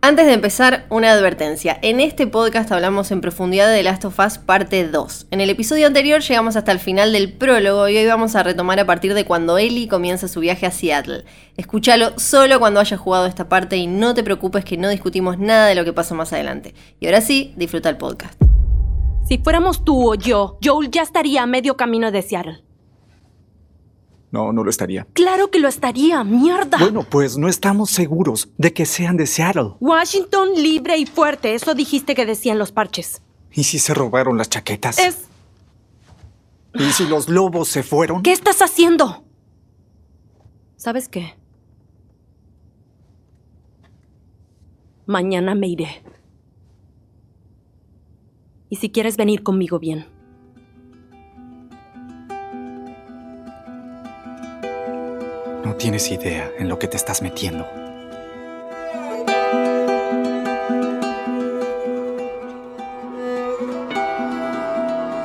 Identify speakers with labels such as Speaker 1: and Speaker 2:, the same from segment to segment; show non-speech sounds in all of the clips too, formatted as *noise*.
Speaker 1: Antes de empezar, una advertencia. En este podcast hablamos en profundidad de Last of Us parte 2. En el episodio anterior llegamos hasta el final del prólogo y hoy vamos a retomar a partir de cuando Ellie comienza su viaje a Seattle. Escúchalo solo cuando hayas jugado esta parte y no te preocupes que no discutimos nada de lo que pasó más adelante. Y ahora sí, disfruta el podcast.
Speaker 2: Si fuéramos tú o yo, Joel ya estaría a medio camino de Seattle.
Speaker 3: No, no lo estaría.
Speaker 2: Claro que lo estaría, mierda.
Speaker 3: Bueno, pues no estamos seguros de que sean de Seattle.
Speaker 2: Washington libre y fuerte, eso dijiste que decían los parches.
Speaker 3: ¿Y si se robaron las chaquetas?
Speaker 2: Es...
Speaker 3: ¿Y si los lobos se fueron?
Speaker 2: ¿Qué estás haciendo? ¿Sabes qué? Mañana me iré. Y si quieres venir conmigo, bien.
Speaker 3: No tienes idea en lo que te estás metiendo.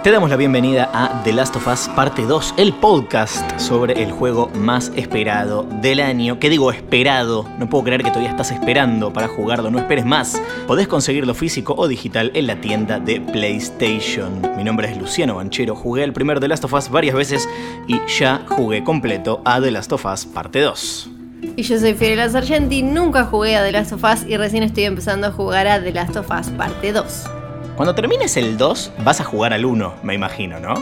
Speaker 4: Te damos la bienvenida a The Last of Us Parte 2, el podcast sobre el juego más esperado del año. ¿Qué digo esperado? No puedo creer que todavía estás esperando para jugarlo, no esperes más. Podés conseguirlo físico o digital en la tienda de PlayStation. Mi nombre es Luciano Banchero, jugué el primer The Last of Us varias veces y ya jugué completo a The Last of Us Parte 2.
Speaker 1: Y yo soy Fiorella Sargenti, nunca jugué a The Last of Us y recién estoy empezando a jugar a The Last of Us Parte 2.
Speaker 4: Cuando termines el 2, vas a jugar al 1, me imagino, ¿no?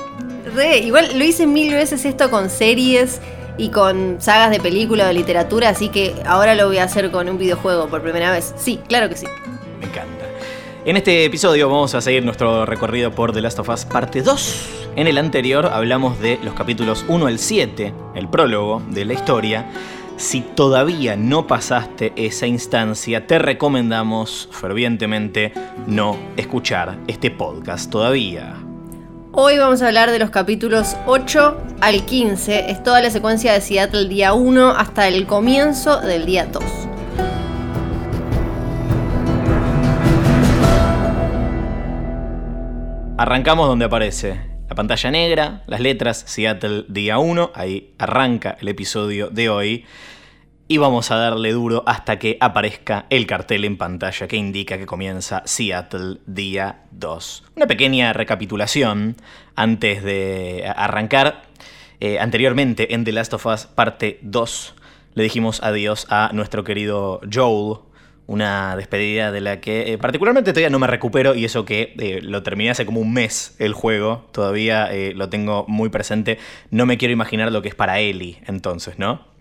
Speaker 1: Re, igual lo hice mil veces esto con series y con sagas de película o de literatura, así que ahora lo voy a hacer con un videojuego por primera vez. Sí, claro que sí.
Speaker 4: Me encanta. En este episodio vamos a seguir nuestro recorrido por The Last of Us parte 2. En el anterior hablamos de los capítulos 1 al 7, el prólogo de la historia. Si todavía no pasaste esa instancia, te recomendamos fervientemente no escuchar este podcast todavía.
Speaker 1: Hoy vamos a hablar de los capítulos 8 al 15. Es toda la secuencia de Seattle día 1 hasta el comienzo del día 2.
Speaker 4: Arrancamos donde aparece la pantalla negra, las letras Seattle día 1, ahí arranca el episodio de hoy. Y vamos a darle duro hasta que aparezca el cartel en pantalla que indica que comienza Seattle día 2. Una pequeña recapitulación antes de arrancar. Eh, anteriormente en The Last of Us parte 2 le dijimos adiós a nuestro querido Joel, una despedida de la que eh, particularmente todavía no me recupero y eso que eh, lo terminé hace como un mes el juego, todavía eh, lo tengo muy presente, no me quiero imaginar lo que es para Ellie entonces, ¿no?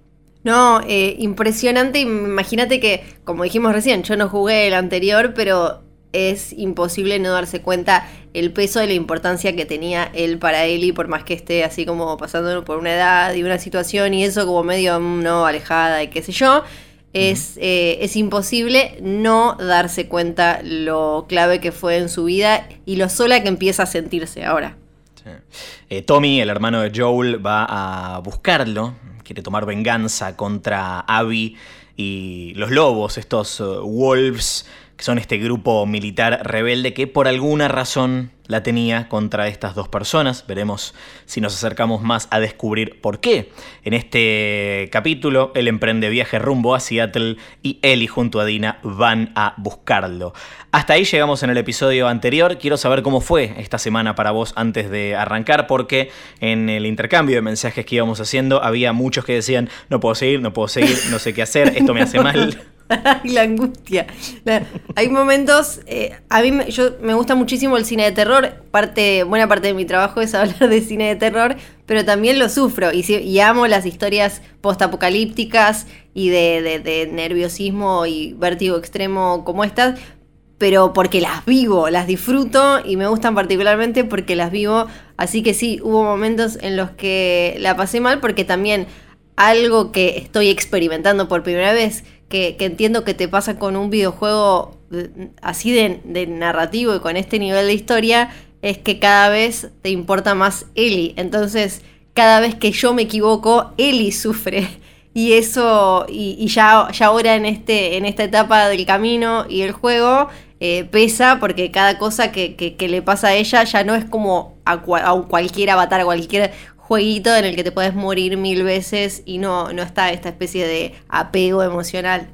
Speaker 1: No, eh, impresionante. Imagínate que, como dijimos recién, yo no jugué el anterior, pero es imposible no darse cuenta el peso de la importancia que tenía él para Ellie, por más que esté así como pasando por una edad y una situación y eso como medio mm, no alejada y qué sé yo. Es, eh, es imposible no darse cuenta lo clave que fue en su vida y lo sola que empieza a sentirse ahora.
Speaker 4: Sí. Eh, Tommy, el hermano de Joel, va a buscarlo, quiere tomar venganza contra Abby y los lobos, estos uh, wolves, que son este grupo militar rebelde que por alguna razón la tenía contra estas dos personas. Veremos si nos acercamos más a descubrir por qué. En este capítulo, él emprende viaje rumbo a Seattle y Ellie junto a Dina van a buscarlo. Hasta ahí llegamos en el episodio anterior. Quiero saber cómo fue esta semana para vos antes de arrancar, porque en el intercambio de mensajes que íbamos haciendo había muchos que decían, no puedo seguir, no puedo seguir, no sé qué hacer, esto me hace *laughs* mal. *laughs*
Speaker 1: la angustia. Hay momentos, eh, a mí me, yo, me gusta muchísimo el cine de terror, parte, buena parte de mi trabajo es *laughs* hablar de cine de terror, pero también lo sufro y, amo las historias postapocalípticas y de- de nerviosismo y vértigo extremo como estas, pero porque las vivo, las disfruto y me gustan particularmente porque las vivo. Así que sí, hubo momentos en los que la pasé mal porque también algo que estoy experimentando por primera vez, que, entiendo que te pasa con un videojuego así de, narrativo y con este nivel de historia, es que cada vez te importa más Ellie. Entonces, cada vez que yo me equivoco, Ellie sufre. *laughs* Y eso, y, ya, ya ahora en, este, en esta etapa del camino y el juego, eh, pesa porque cada cosa que, que- que le pasa a ella ya no es como a, cua- a cualquier avatar, a cualquier jueguito en el que te puedes morir mil veces y no, no está esta especie de apego emocional.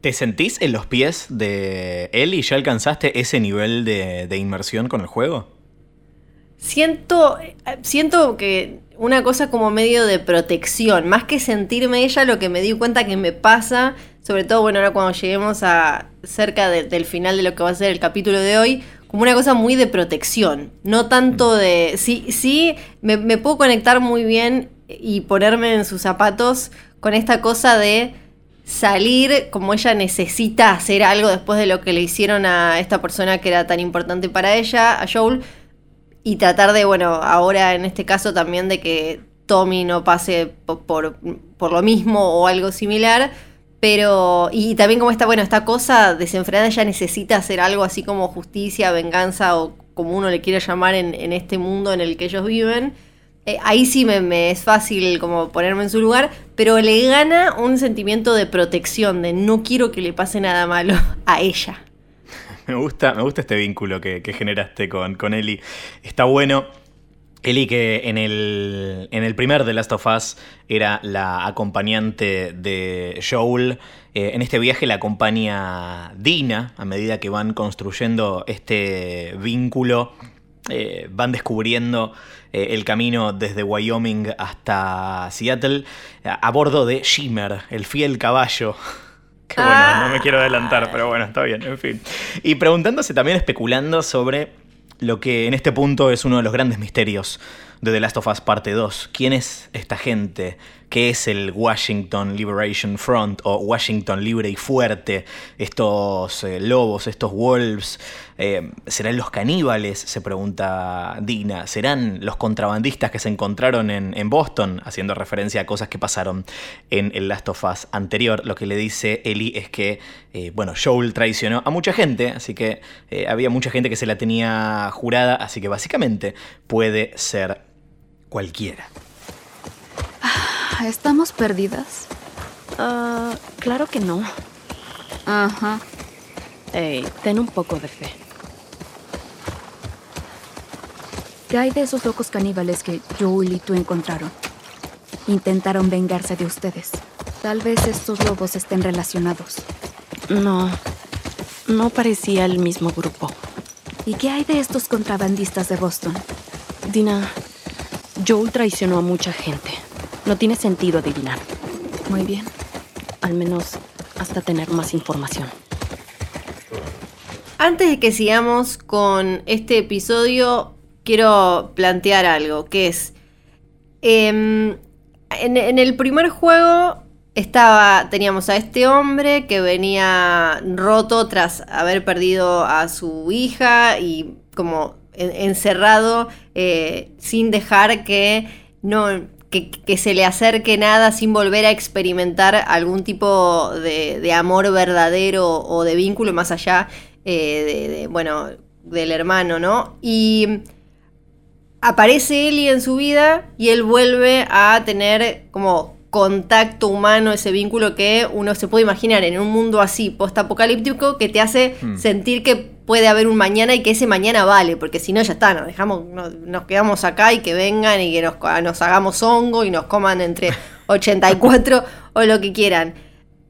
Speaker 4: ¿Te sentís en los pies de Ellie? ¿Ya alcanzaste ese nivel de, de inmersión con el juego?
Speaker 1: Siento, siento que una cosa como medio de protección, más que sentirme ella, lo que me di cuenta que me pasa, sobre todo, bueno, ahora cuando lleguemos a cerca del final de lo que va a ser el capítulo de hoy, como una cosa muy de protección, no tanto de, sí, sí, me, puedo conectar muy bien y ponerme en sus zapatos con esta cosa de salir como ella necesita hacer algo después de lo que le hicieron a esta persona que era tan importante para ella, a Joel, y tratar de, bueno, ahora en este caso también de que Tommy no pase por, por, lo mismo o algo similar. Pero, y también como esta, bueno, esta cosa desenfrenada ya necesita hacer algo así como justicia, venganza o como uno le quiera llamar en, en este mundo en el que ellos viven. Eh, ahí sí me, me, es fácil como ponerme en su lugar, pero le gana un sentimiento de protección, de no quiero que le pase nada malo a ella. *laughs*
Speaker 4: me gusta, me gusta este vínculo que, generaste con, con Eli. Está bueno. Eli que en el, en el primer The Last of Us era la acompañante de Joel. Eh, en este viaje la acompaña Dina a medida que van construyendo este vínculo. Eh, van descubriendo eh, el camino desde Wyoming hasta Seattle a bordo de Shimmer, el fiel caballo *laughs* que bueno, no me quiero adelantar, ah. pero bueno, está bien, en fin. Y preguntándose también, especulando sobre lo que en este punto es uno de los grandes misterios de The Last of Us Parte 2. ¿Quién es esta gente? ¿Qué es el Washington Liberation Front o Washington Libre y Fuerte? Estos eh, lobos, estos wolves, eh, ¿serán los caníbales? Se pregunta Dina. ¿Serán los contrabandistas que se encontraron en, Boston? Haciendo referencia a cosas que pasaron en el Last of Us anterior. Lo que le dice Ellie es que, eh, bueno, Joel traicionó a mucha gente, así que había mucha gente que se la tenía jurada, así que básicamente puede ser cualquiera.
Speaker 5: Ah, ¿Estamos perdidas?
Speaker 2: Uh, claro que no.
Speaker 5: Ajá.
Speaker 2: Hey, ten un poco de fe.
Speaker 5: ¿Qué hay de esos locos caníbales que Joel y tú encontraron? Intentaron vengarse de ustedes. Tal vez estos lobos estén relacionados.
Speaker 2: No, no parecía el mismo grupo.
Speaker 5: ¿Y qué hay de estos contrabandistas de Boston?
Speaker 2: Dina, Joel traicionó a mucha gente. No tiene sentido adivinar.
Speaker 5: Muy bien.
Speaker 2: Al menos hasta tener más información.
Speaker 1: Antes de que sigamos con este episodio, quiero plantear algo, que es... Em, en, el primer juego estaba, teníamos a este hombre que venía roto tras haber perdido a su hija y como encerrado eh, sin dejar que, no, que, se le acerque nada, sin volver a experimentar algún tipo de, amor verdadero o de vínculo más allá eh, de, bueno, del hermano, ¿no? Y aparece Eli en su vida y él vuelve a tener como contacto humano, ese vínculo que uno se puede imaginar en un mundo así, post-apocalíptico, que te hace hmm. sentir que puede haber un mañana y que ese mañana vale, porque si no ya está, nos dejamos, nos, quedamos acá y que vengan y que nos, nos hagamos hongo y nos coman entre *laughs* 84 o lo que quieran.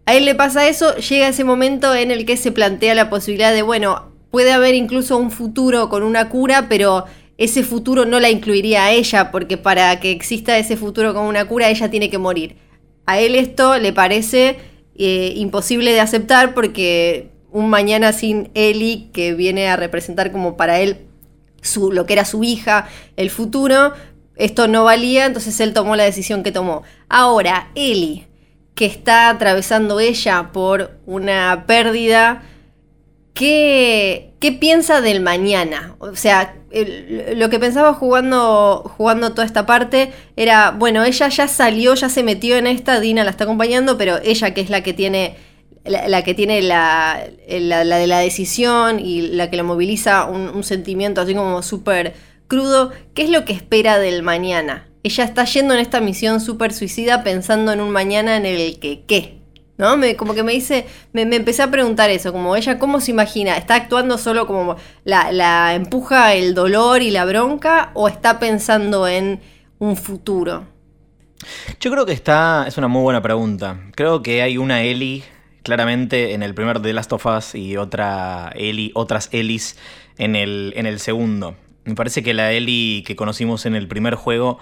Speaker 1: A él le pasa eso, llega ese momento en el que se plantea la posibilidad de, bueno, puede haber incluso un futuro con una cura, pero ese futuro no la incluiría a ella, porque para que exista ese futuro con una cura, ella tiene que morir. A él esto le parece eh, imposible de aceptar porque un mañana sin Ellie, que viene a representar como para él su, lo que era su hija, el futuro, esto no valía, entonces él tomó la decisión que tomó. Ahora, Ellie, que está atravesando ella por una pérdida, ¿qué, piensa del mañana? O sea, lo que pensaba jugando, jugando toda esta parte era, bueno, ella ya salió, ya se metió en esta, Dina la está acompañando, pero ella que es la que tiene la, que tiene la, de la decisión y la que la moviliza un, sentimiento así como súper crudo, ¿qué es lo que espera del mañana? Ella está yendo en esta misión súper suicida pensando en un mañana en el que qué. ¿No? Me, como que me dice, me, empecé a preguntar eso, como ella, ¿cómo se imagina? ¿Está actuando solo como la, empuja el dolor y la bronca o está pensando en un futuro?
Speaker 4: Yo creo que está, es una muy buena pregunta. Creo que hay una Ellie claramente en el primer The Last of Us y otra Ellie, otras Ellis en el, en el segundo. Me parece que la Ellie que conocimos en el primer juego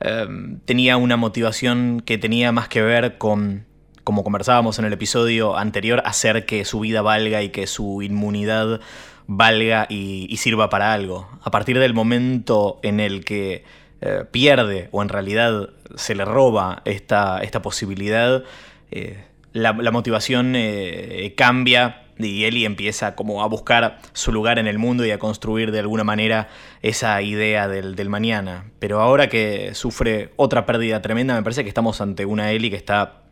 Speaker 4: em, tenía una motivación que tenía más que ver con, como conversábamos en el episodio anterior, hacer que su vida valga y que su inmunidad valga y, sirva para algo. A partir del momento en el que eh, pierde o en realidad se le roba esta, esta posibilidad, eh, la, motivación eh, cambia y Ellie empieza como a buscar su lugar en el mundo y a construir de alguna manera esa idea del, mañana. Pero ahora que sufre otra pérdida tremenda, me parece que estamos ante una Ellie que está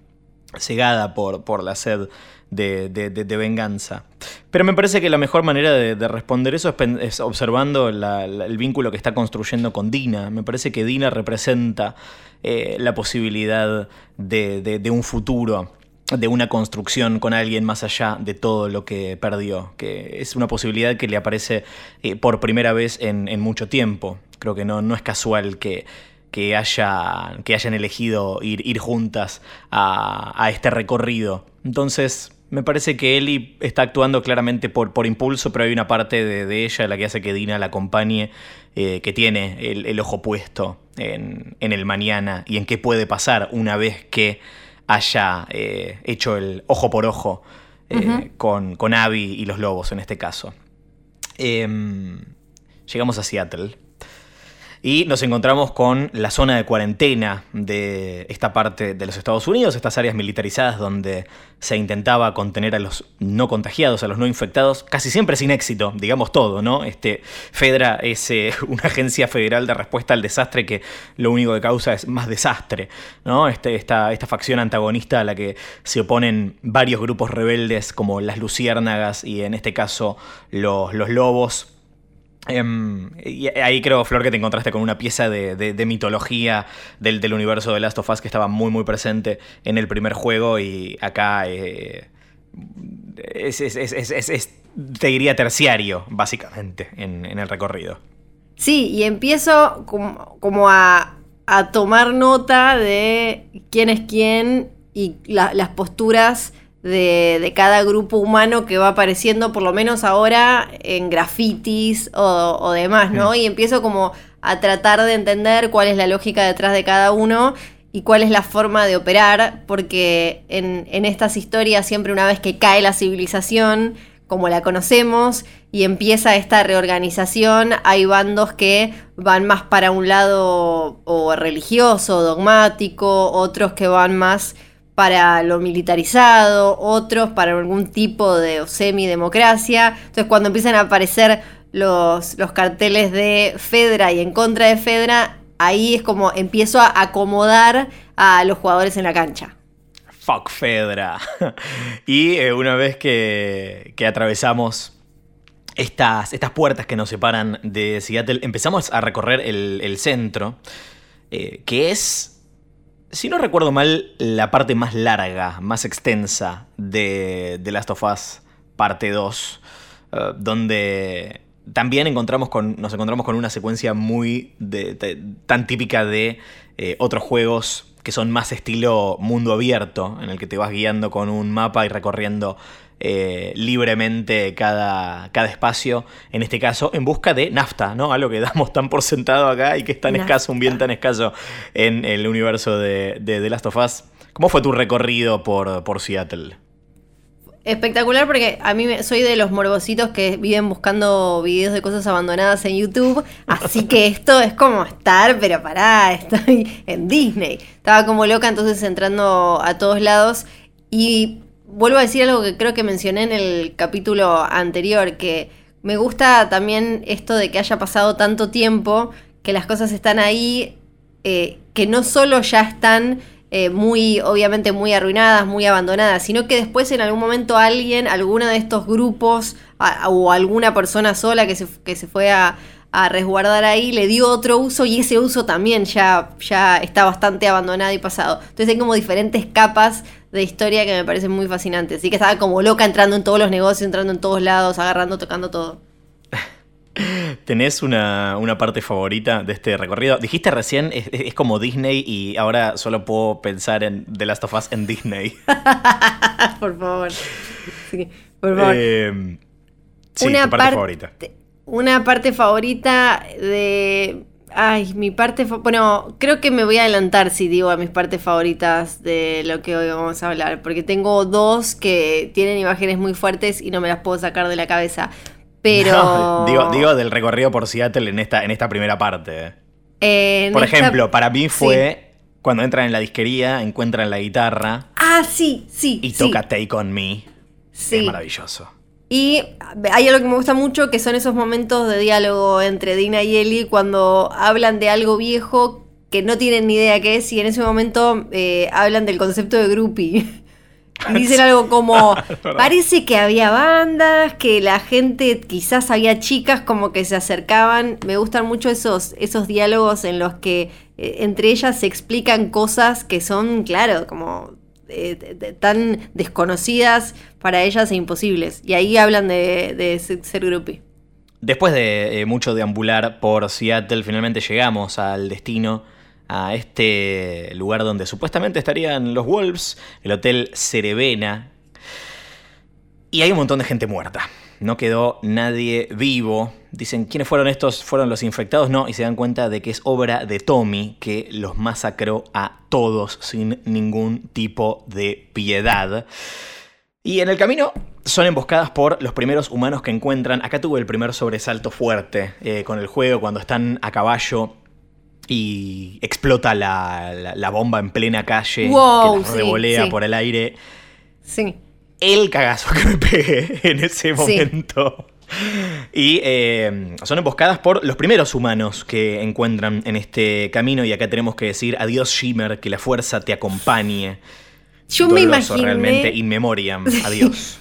Speaker 4: cegada por, por la sed de, venganza. Pero me parece que la mejor manera de, responder eso es, observando el vínculo que está construyendo con Dina. Me parece que Dina representa eh, la posibilidad de, un futuro de una construcción con alguien más allá de todo lo que perdió, que es una posibilidad que le aparece eh, por primera vez en, mucho tiempo. Creo que no, no es casual que, que, haya, que hayan elegido ir, ir juntas a, este recorrido. Entonces, me parece que Ellie está actuando claramente por, por impulso, pero hay una parte de, ella la que hace que Dina la acompañe, eh, que tiene el, ojo puesto en, el mañana y en qué puede pasar una vez que haya eh, hecho el ojo por ojo eh, con, con Abby y los lobos en este caso. Em, llegamos a Seattle. Y nos encontramos con la zona de cuarentena de esta parte de los Estados Unidos, estas áreas militarizadas donde se intentaba contener a los no contagiados, a los no infectados, casi siempre sin éxito, digamos todo, ¿no? Este, Fedra es eh, *laughs* una agencia federal de respuesta al desastre que lo único que causa es más desastre, ¿no? Este, esta, esta facción antagonista a la que se oponen varios grupos rebeldes como las luciérnagas y en este caso los, los lobos Em, y ahí creo, Flor, que te encontraste con una pieza de, mitología del, universo de Last of Us que estaba muy, muy presente en el primer juego y acá eh, es, te diría, terciario, básicamente, en, el recorrido.
Speaker 1: Sí, y empiezo como, a, tomar nota de quién es quién y las posturas de, cada grupo humano que va apareciendo, por lo menos ahora en grafitis o, demás, ¿no? Y empiezo como a tratar de entender cuál es la lógica detrás de cada uno y cuál es la forma de operar, porque en, en estas historias siempre una vez que cae la civilización, como la conocemos, y empieza esta reorganización, hay bandos que van más para un lado o religioso, dogmático, otros que van más para lo militarizado, otros para algún tipo de semidemocracia. Entonces cuando empiezan a aparecer los, los carteles de Fedra y en contra de Fedra, ahí es como empiezo a acomodar a los jugadores en la cancha.
Speaker 4: Fuck Fedra. *laughs* y eh, una vez que, que atravesamos estas, estas, puertas que nos separan de Seattle, empezamos a recorrer el, centro, eh, que es si no recuerdo mal, la parte más larga, más extensa de The Last of Us parte 2, eh, donde también encontramos con, nos encontramos con una secuencia muy tan típica de eh, otros juegos que son más estilo mundo abierto, en el que te vas guiando con un mapa y recorriendo eh, libremente cada, cada, espacio, en este caso en busca de nafta, ¿no? *laughs* Algo que damos tan por sentado acá y que es tan escaso, un bien tan escaso en el universo de, de The Last of Us. ¿Cómo fue tu recorrido por, por Seattle?
Speaker 1: Espectacular porque a mí soy de los morbositos que viven buscando videos de cosas abandonadas en YouTube, así que *laughs* esto es como estar, pero pará, estoy en Disney. Estaba como loca entonces entrando a todos lados y vuelvo a decir algo que creo que mencioné en el capítulo anterior, que me gusta también esto de que haya pasado tanto tiempo, que las cosas están ahí, eh, que no solo ya están eh, muy, obviamente muy arruinadas, muy abandonadas, sino que después en algún momento alguien, alguno de estos grupos o alguna persona sola que se, que se fue a, a resguardar ahí, le dio otro uso y ese uso también ya, ya está bastante abandonado y pasado. Entonces hay como diferentes capas de historia que me parecen muy fascinantes. Así que estaba como loca entrando en todos los negocios, entrando en todos lados, agarrando, tocando todo. *laughs*
Speaker 4: ¿Tenés una, una parte favorita de este recorrido? Dijiste recién, es, es como Disney y ahora solo puedo pensar en The Last of Us en Disney. *laughs*
Speaker 1: por favor. Sí, por favor.
Speaker 4: Eh, sí, tu parte favorita.
Speaker 1: Una parte favorita de. Ay, mi parte. Bueno, creo que me voy a adelantar si digo a mis partes favoritas de lo que hoy vamos a hablar. Porque tengo dos que tienen imágenes muy fuertes y no me las puedo sacar de la cabeza. Pero. *laughs*
Speaker 4: No, digo, digo del recorrido por Seattle en esta, en esta primera parte. Por
Speaker 1: esta-
Speaker 4: ejemplo, para mí fue cuando entran en la disquería, encuentran la guitarra
Speaker 1: Ah, sí, sí.
Speaker 4: y
Speaker 1: sí,
Speaker 4: toca Take On Me.
Speaker 1: Sí.
Speaker 4: Es maravilloso.
Speaker 1: Y hay algo que me gusta mucho que son esos momentos de diálogo entre Dina y Ellie cuando hablan de algo viejo que no tienen ni idea qué es y en ese momento eh, hablan del concepto de groupie. Dicen algo como, *laughs* parece que había bandas, que la gente, quizás había chicas como que se acercaban. Me gustan mucho esos, esos diálogos en los que eh, entre ellas se explican cosas que son, claro, como tan desconocidas para ellas e imposibles. Y ahí hablan de, de se- ser groupie.
Speaker 4: Después de eh, mucho deambular por Seattle, finalmente llegamos al destino, a este lugar donde supuestamente estarían los Wolves, el Hotel Cerevena. Y hay un montón de gente muerta. No quedó nadie vivo. Dicen, ¿quiénes fueron estos? ¿Fueron los infectados? No, y se dan cuenta de que es obra de Tommy, que los masacró a todos sin ningún tipo de piedad. Y en el camino son emboscadas por los primeros humanos que encuentran. Acá tuve el primer sobresalto fuerte eh, con el juego cuando están a caballo y explota la, la- la bomba en plena calle
Speaker 1: Wow,
Speaker 4: que las
Speaker 1: sí,
Speaker 4: revolea
Speaker 1: sí.
Speaker 4: por el aire.
Speaker 1: Sí.
Speaker 4: El cagazo que me pegué *laughs* en ese
Speaker 1: Sí.
Speaker 4: momento. Y eh, son emboscadas por los primeros humanos que encuentran en este camino. Y acá tenemos que decir adiós Shimmer, que la fuerza te acompañe.
Speaker 1: Yo me
Speaker 4: Doloroso,
Speaker 1: imaginé.
Speaker 4: realmente in memoriam. *laughs* Adiós.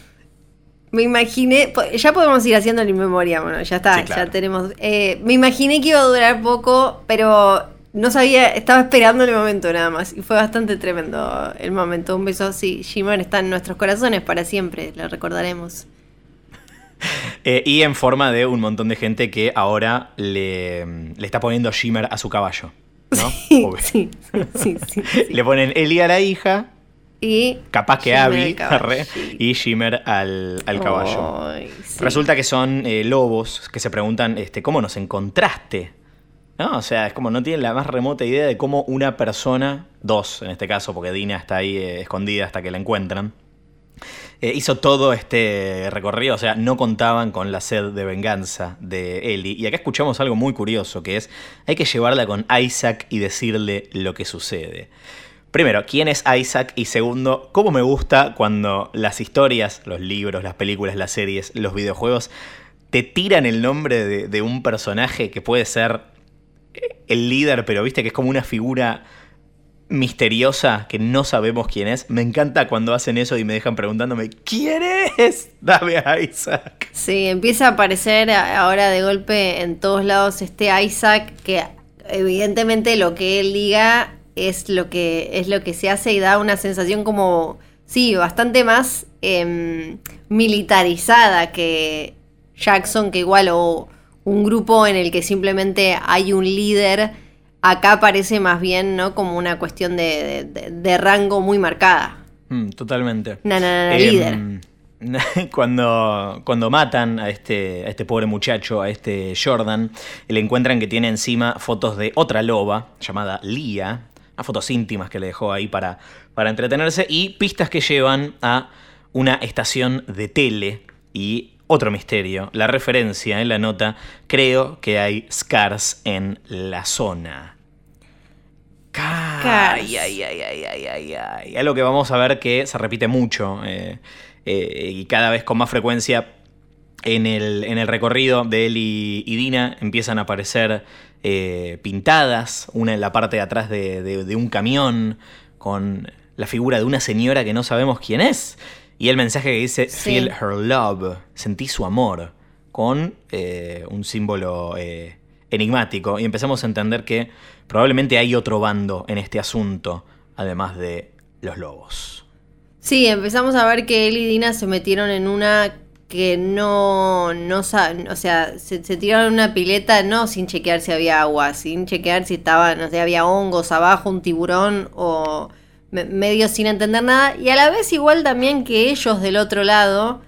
Speaker 1: Me imaginé, ya podemos ir haciendo la memoria, bueno, ya está,
Speaker 4: Sí, claro.
Speaker 1: ya tenemos. eh, me imaginé que iba a durar poco, pero no sabía, estaba esperando el momento nada más. Y fue bastante tremendo el momento. Un beso, sí, Shimmer está en nuestros corazones para siempre, lo recordaremos. *laughs*
Speaker 4: Eh, y en forma de un montón de gente que ahora le, le está poniendo Shimmer a su caballo. ¿no?
Speaker 1: Sí, *laughs* sí, sí, sí, sí.
Speaker 4: Le ponen Eli a la hija,
Speaker 1: Y.
Speaker 4: capaz que Abby, *laughs* y Shimmer al, al caballo. Resulta que son eh, lobos que se preguntan este, cómo nos encontraste. ¿No? O sea, es como no tienen la más remota idea de cómo una persona, dos en este caso, porque Dina está ahí eh, escondida hasta que la encuentran, eh, hizo todo este recorrido. O sea, no contaban con la sed de venganza de Ellie. Y acá escuchamos algo muy curioso, que es, hay que llevarla con Isaac y decirle lo que sucede. Primero, ¿quién es Isaac? Y segundo, ¿cómo me gusta cuando las historias, los libros, las películas, las series, los videojuegos, te tiran el nombre de, un personaje que puede ser el líder, pero viste que es como una figura misteriosa que no sabemos quién es? Me encanta cuando hacen eso y me dejan preguntándome, ¿quién es? *laughs* Dame a Isaac.
Speaker 1: Sí, empieza a aparecer ahora de golpe en todos lados este Isaac que evidentemente lo que él diga es lo que es lo que se hace y da una sensación como sí, bastante más em, militarizada que Jackson, que igual o un grupo en el que simplemente hay un líder, acá parece más bien, ¿no? Como una cuestión de, de- de- rango muy marcada.
Speaker 4: Mm, totalmente.
Speaker 1: No, no, no, no,
Speaker 4: Em,
Speaker 1: líder. *laughs*
Speaker 4: Cuando, cuando matan a este, a este pobre muchacho, a este Jordan, le encuentran que tiene encima fotos de otra loba llamada Lia, unas fotos íntimas que le dejó ahí para, para entretenerse, y pistas que llevan a una estación de tele y otro misterio, la referencia en la nota, creo que hay scars en la zona. Ay, ay, ay, ay, ay, ay, ay. Algo que vamos a ver que se repite mucho eh, eh, y cada vez con más frecuencia en el, en el recorrido de él y, y Dina empiezan a aparecer eh, pintadas, una en la parte de atrás de, de- de un camión con la figura de una señora que no sabemos quién es. Y el mensaje que dice
Speaker 1: Sí.
Speaker 4: Feel her love, sentí su amor, con eh, un símbolo eh, enigmático. Y empezamos a entender que probablemente hay otro bando en este asunto, además de los lobos.
Speaker 1: Sí, empezamos a ver que él y Dina se metieron en una que no, no o sea, se, se tiraron una pileta no sin chequear si había agua, sin chequear si estaba, no sé, había hongos abajo, un tiburón o medio sin entender nada. Y a la vez igual también que ellos del otro lado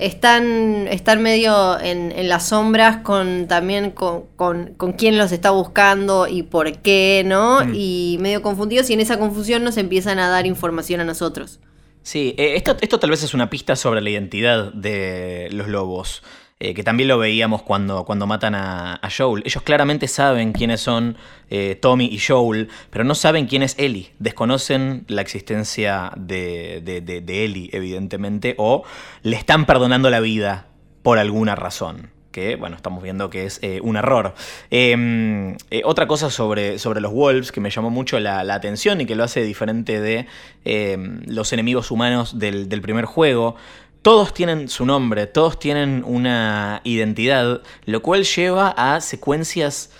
Speaker 1: están, están medio en, en las sombras con también con, con, con quién los está buscando y por qué, ¿no?
Speaker 4: Mm.
Speaker 1: Y medio confundidos y en esa confusión nos empiezan a dar información a nosotros.
Speaker 4: Sí, eh, esto, esto tal vez es una pista sobre la identidad de los lobos, eh, que también lo veíamos cuando, cuando matan a, a Joel. Ellos claramente saben quiénes son eh, Tommy y Joel, pero no saben quién es Ellie. Desconocen la existencia de, de, de- Ellie, evidentemente, o le están perdonando la vida por alguna razón. Que, bueno, estamos viendo que es eh, un error. Eh, otra cosa sobre, sobre los Wolves que me llamó mucho la, la atención y que lo hace diferente de eh, los enemigos humanos del, del primer juego. Todos tienen su nombre, todos tienen una identidad, lo cual lleva a secuencias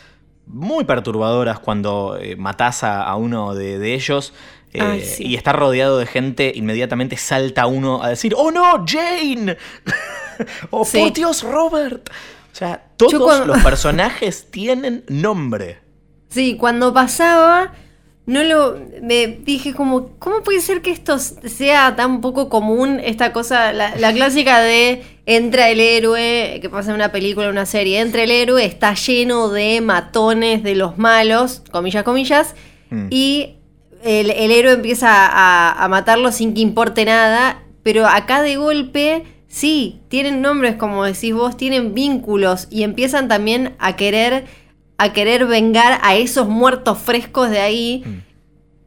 Speaker 4: muy perturbadoras cuando eh, matás a, a uno de, de ellos. eh,
Speaker 1: Ay, sí.
Speaker 4: Y está rodeado de gente, inmediatamente salta uno a decir, ¡Oh no, Jane! *laughs* ¡Oh,
Speaker 1: Sí.
Speaker 4: por Dios, Robert! O sea, todos
Speaker 1: cuando-
Speaker 4: los personajes tienen nombre. *laughs*
Speaker 1: Sí, cuando pasaba, no lo. Me dije como, ¿cómo puede ser que esto sea tan poco común? Esta cosa, la, la *laughs* clásica de entra el héroe, que pasa en una película, una serie, entra el héroe, está lleno de matones de los malos, comillas, comillas,
Speaker 4: Mm.
Speaker 1: y el, el héroe empieza a, a matarlo sin que importe nada, pero acá de golpe, sí, tienen nombres, como decís vos, tienen vínculos y empiezan también a querer, a querer vengar a esos muertos frescos de ahí.
Speaker 4: Mm.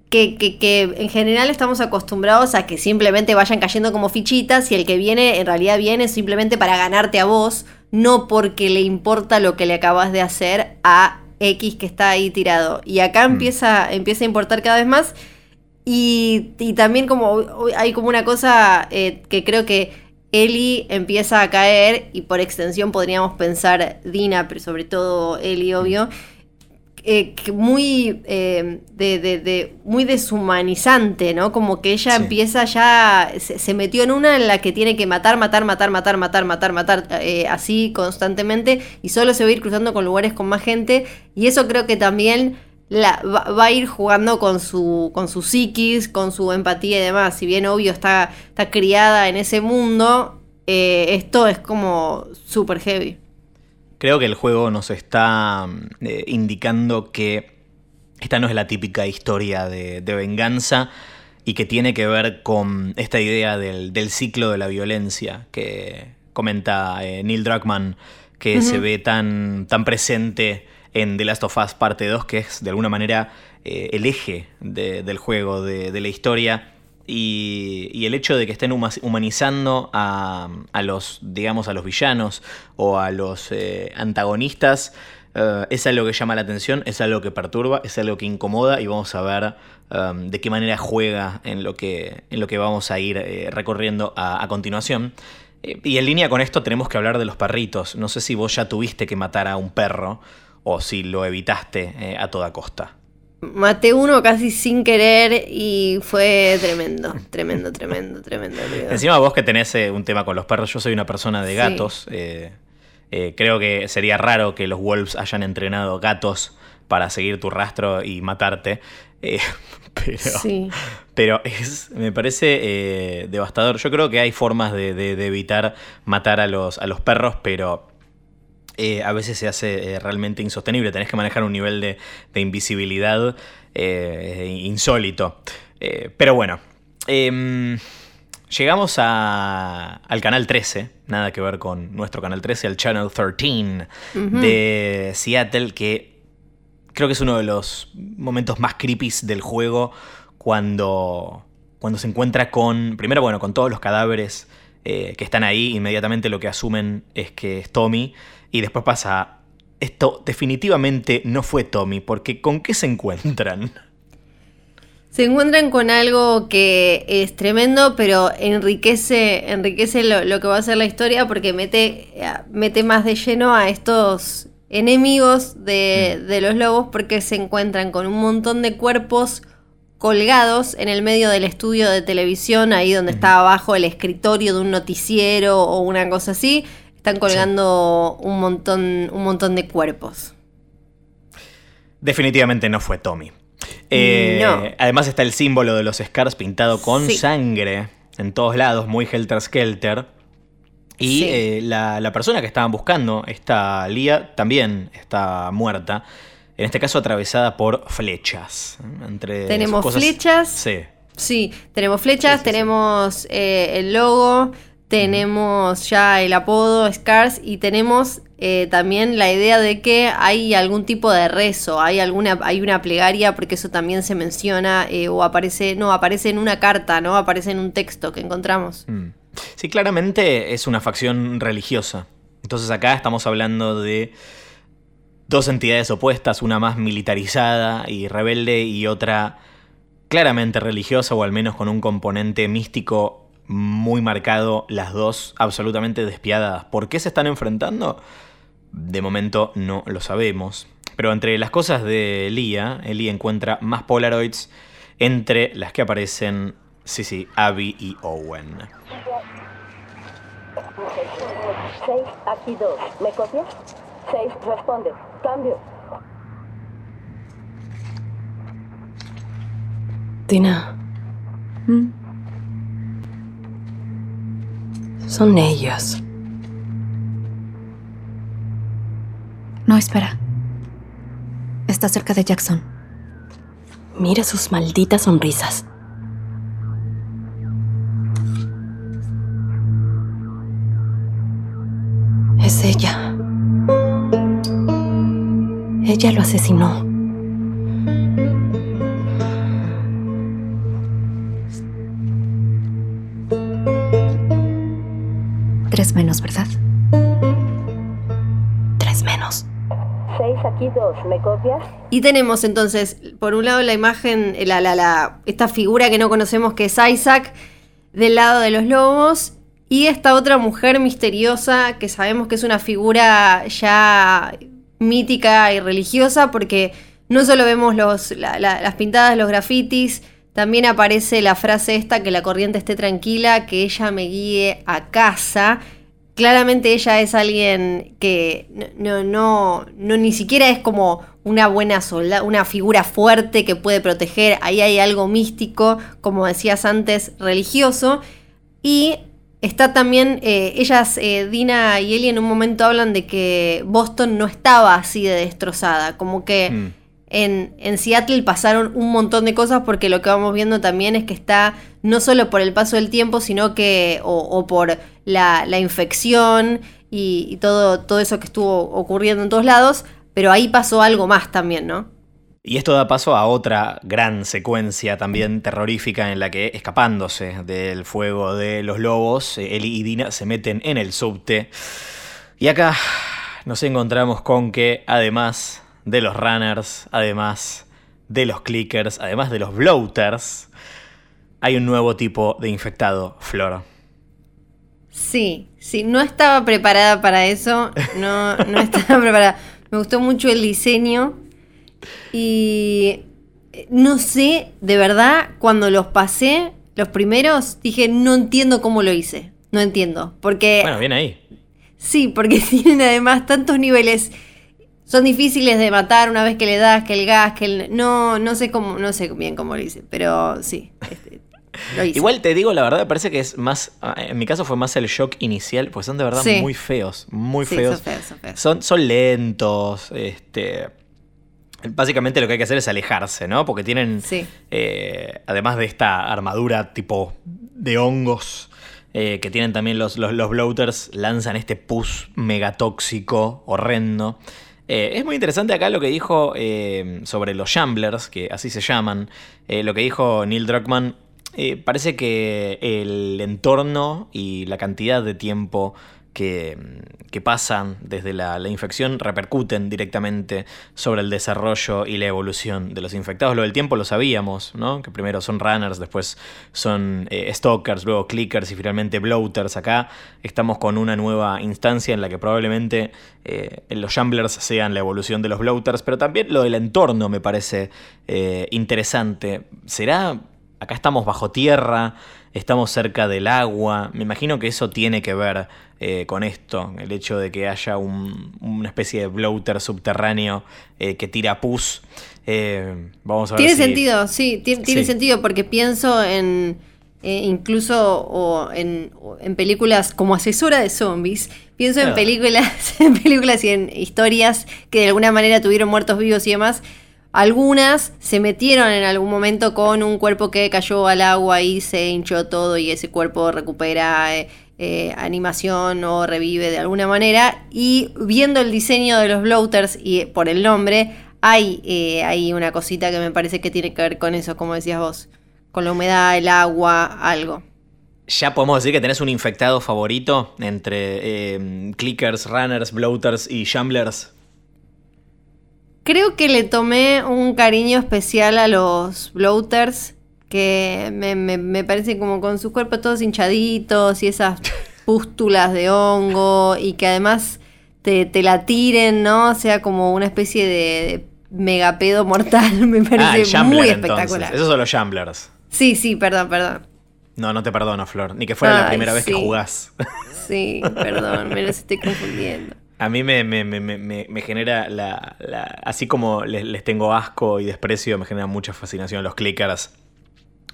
Speaker 1: Que, que- que en general estamos acostumbrados a que simplemente vayan cayendo como fichitas y el que viene en realidad viene simplemente para ganarte a vos, no porque le importa lo que le acabas de hacer a X que está ahí tirado. Y acá
Speaker 4: Mm.
Speaker 1: empieza, empieza a importar cada vez más. Y, y también como hay como una cosa eh, que creo que Ellie empieza a caer y por extensión podríamos pensar Dina, pero sobre todo Ellie, obvio, eh, que muy, eh, de, de- de- muy deshumanizante, ¿no? Como que ella
Speaker 4: Sí.
Speaker 1: empieza ya, se, se metió en una en la que tiene que matar, matar, matar, matar, matar, matar, matar, eh, así constantemente y solo se va a ir cruzando con lugares con más gente y eso creo que también la, va, va a ir jugando con su, con su psiquis, con su empatía y demás. Si bien obvio está, está criada en ese mundo, eh, esto es como súper heavy.
Speaker 4: Creo que el juego nos está mm, eh, indicando que esta no es la típica historia de, de venganza y que tiene que ver con esta idea del, del ciclo de la violencia que comenta eh, Neil Druckmann, que se ve tan, tan presente en The Last of Us Parte 2, que es de alguna manera eh, el eje de- del juego, de, la historia. Y, el hecho de que estén huma- humanizando a, los, digamos, a los villanos o a los eh, antagonistas eh, es algo que llama la atención, es algo que perturba, es algo que incomoda y vamos a ver um, de qué manera juega en lo que, vamos a ir recorriendo a, continuación. Y en línea con esto tenemos que hablar de los perritos. No sé si vos ya tuviste que matar a un perro o si lo evitaste eh, a toda costa.
Speaker 1: Maté uno casi sin querer y fue tremendo, tremendo, tremendo, tremendo.
Speaker 4: Encima vos que tenés eh, un tema con los perros, yo soy una persona de gatos. eh, eh, creo que sería raro que los wolves hayan entrenado gatos para seguir tu rastro y matarte. eh, *laughs* pero,
Speaker 1: Sí.
Speaker 4: pero es, me parece eh, devastador. Yo creo que hay formas de, de- de evitar matar a los, a los perros, pero eh, a veces se hace eh, realmente insostenible. Tenés que manejar un nivel de, de invisibilidad eh, insólito. Pero bueno, em, llegamos a- al canal 13, nada que ver con nuestro canal 13, al Channel 13 de Seattle, que creo que es uno de los momentos más creepy del juego cuando, cuando se encuentra con, primero, bueno, con todos los cadáveres que están ahí, inmediatamente lo que asumen es que es Tommy, y después pasa, esto definitivamente no fue Tommy, porque ¿con qué se encuentran?
Speaker 1: Se encuentran con algo que es tremendo, pero enriquece, enriquece lo, lo que va a ser la historia porque mete, eh, mete más de lleno a estos enemigos de, de los lobos porque se encuentran con un montón de cuerpos colgados en el medio del estudio de televisión, ahí donde está abajo el escritorio de un noticiero o una cosa así. Están colgando un, montón, un montón de cuerpos.
Speaker 4: Definitivamente no fue Tommy. Eh,
Speaker 1: No.
Speaker 4: Además está el símbolo de los Scars pintado con
Speaker 1: Sí.
Speaker 4: sangre en todos lados, muy helter skelter. Y
Speaker 1: Sí.
Speaker 4: eh, la, la persona que estaban buscando, esta Lía, también está muerta. En este caso atravesada por flechas. Entre
Speaker 1: Tenemos
Speaker 4: cosas-
Speaker 1: flechas.
Speaker 4: Sí.
Speaker 1: Sí, tenemos flechas,
Speaker 4: sí.
Speaker 1: tenemos eh, el logo, tenemos ya el apodo Scars y tenemos eh, también la idea de que hay algún tipo de rezo, hay alguna, hay una plegaria, porque eso también se menciona, eh, o aparece, no, aparece en una carta, ¿no? Aparece en un texto que encontramos.
Speaker 4: Mm. Sí, claramente es una facción religiosa. Entonces acá estamos hablando de dos entidades opuestas, una más militarizada y rebelde y otra claramente religiosa o al menos con un componente místico muy marcado, las dos absolutamente despiadadas. ¿Por qué se están enfrentando? De momento no lo sabemos. Pero entre las cosas de Elia, Eli encuentra más Polaroids entre las que aparecen, sí, sí, Abby y Owen.
Speaker 6: 6, aquí 2. ¿Me copias? 6, responde. Cambio.
Speaker 2: Tina. Son ellos.
Speaker 5: No, espera. Está cerca de Jackson.
Speaker 2: Mira sus malditas sonrisas. Es ella. Ella lo asesinó.
Speaker 5: Tres menos, ¿verdad?
Speaker 2: Tres menos.
Speaker 6: 6, aquí 2. ¿Me copias?
Speaker 1: Y tenemos entonces, por un lado, la imagen, la, la, la, esta figura que no conocemos que es Isaac, del lado de los lobos, y esta otra mujer misteriosa que sabemos que es una figura ya mítica y religiosa, porque no solo vemos los, la- la- las pintadas, los grafitis, también aparece la frase esta, que la corriente esté tranquila, que ella me guíe a casa. Claramente ella es alguien que no, no, no, ni siquiera es como una buena soldada, una figura fuerte que puede proteger. Ahí hay algo místico, como decías antes, religioso. Y está también, eh, ellas, eh, Dina y Ellie, en un momento hablan de que Boston no estaba así de destrozada, como que
Speaker 4: Mm.
Speaker 1: En, Seattle pasaron un montón de cosas porque lo que vamos viendo también es que está no solo por el paso del tiempo, sino que o, por la, infección y, y todo, todo eso que estuvo ocurriendo en todos lados, pero ahí pasó algo más también, ¿no?
Speaker 4: Y esto da paso a otra gran secuencia también terrorífica en la que, escapándose del fuego de los lobos, Ellie y Dina se meten en el subte. Y acá nos encontramos con que, además de los runners, además de los clickers, además de los bloaters, hay un nuevo tipo de infectado, Flor.
Speaker 1: Sí, sí, no estaba preparada para eso, no, no *laughs* estaba preparada. Me gustó mucho el diseño y eh, no sé, de verdad, cuando los pasé, los primeros, dije, no entiendo cómo lo hice, no entiendo, porque
Speaker 4: Bueno, bien ahí.
Speaker 1: sí, porque *laughs* tienen además tantos niveles, son difíciles de matar una vez que le das, que el gas, que el... No, no sé cómo, no sé bien cómo lo hice, pero sí, este, lo hice.
Speaker 4: Igual te digo, la verdad, me parece que es más. ah, En mi caso fue más el shock inicial, pues son de verdad
Speaker 1: Sí.
Speaker 4: muy feos. Muy
Speaker 1: Sí,
Speaker 4: feos.
Speaker 1: son feos, son feos.
Speaker 4: Son, son lentos. Este. Básicamente lo que hay que hacer es alejarse, ¿no? Porque tienen.
Speaker 1: Sí.
Speaker 4: eh, además de esta armadura tipo de hongos. eh, que tienen también los, los, los bloaters, lanzan este pus megatóxico, horrendo. Eh, es muy interesante acá lo que dijo eh, sobre los Shamblers, que así se llaman. Eh, lo que dijo Neil Druckmann. parece que el entorno y la cantidad de tiempo que, que pasan desde la, la, infección repercuten directamente sobre el desarrollo y la evolución de los infectados. Lo del tiempo lo sabíamos, ¿no? Que primero son runners, después son eh, stalkers, luego clickers y finalmente bloaters. Acá estamos con una nueva instancia en la que probablemente eh, los shamblers sean la evolución de los bloaters, pero también lo del entorno me parece eh, interesante. ¿Será acá estamos bajo tierra, estamos cerca del agua, me imagino que eso tiene que ver eh, con esto, el hecho de que haya una especie de bloater subterráneo eh, que tira pus. Eh, vamos a ver
Speaker 1: tiene sentido, sí, tiene, sentido porque pienso en incluso o en, películas como asesora de zombies, pienso en películas, *laughs* en películas y en historias que de alguna manera tuvieron muertos vivos y demás algunas se metieron en algún momento con un cuerpo que cayó al agua y se hinchó todo y ese cuerpo recupera eh, eh, animación o revive de alguna manera. Y viendo el diseño de los bloaters y eh, por el nombre, hay, hay una cosita que me parece que tiene que ver con eso, como decías vos, con la humedad, el agua, algo.
Speaker 4: Ya podemos decir que tenés un infectado favorito entre clickers, runners, bloaters y shamblers.
Speaker 1: Creo que le tomé un cariño especial a los bloaters, que me, me, parecen como con sus cuerpos todos hinchaditos y esas *laughs* pústulas de hongo, y que además te, la tiren, ¿no? sea, como una especie de, megapedo mortal, *laughs* me parece ah, muy espectacular.
Speaker 4: Esos son los Shamblers.
Speaker 1: Sí, sí, perdón, perdón.
Speaker 4: No, no te perdono, Flor. Ni que fuera la primera vez que jugás.
Speaker 1: Sí, perdón, me los estoy confundiendo.
Speaker 4: A mí me, genera la, Así como les, tengo asco y desprecio, me genera mucha fascinación los clickers.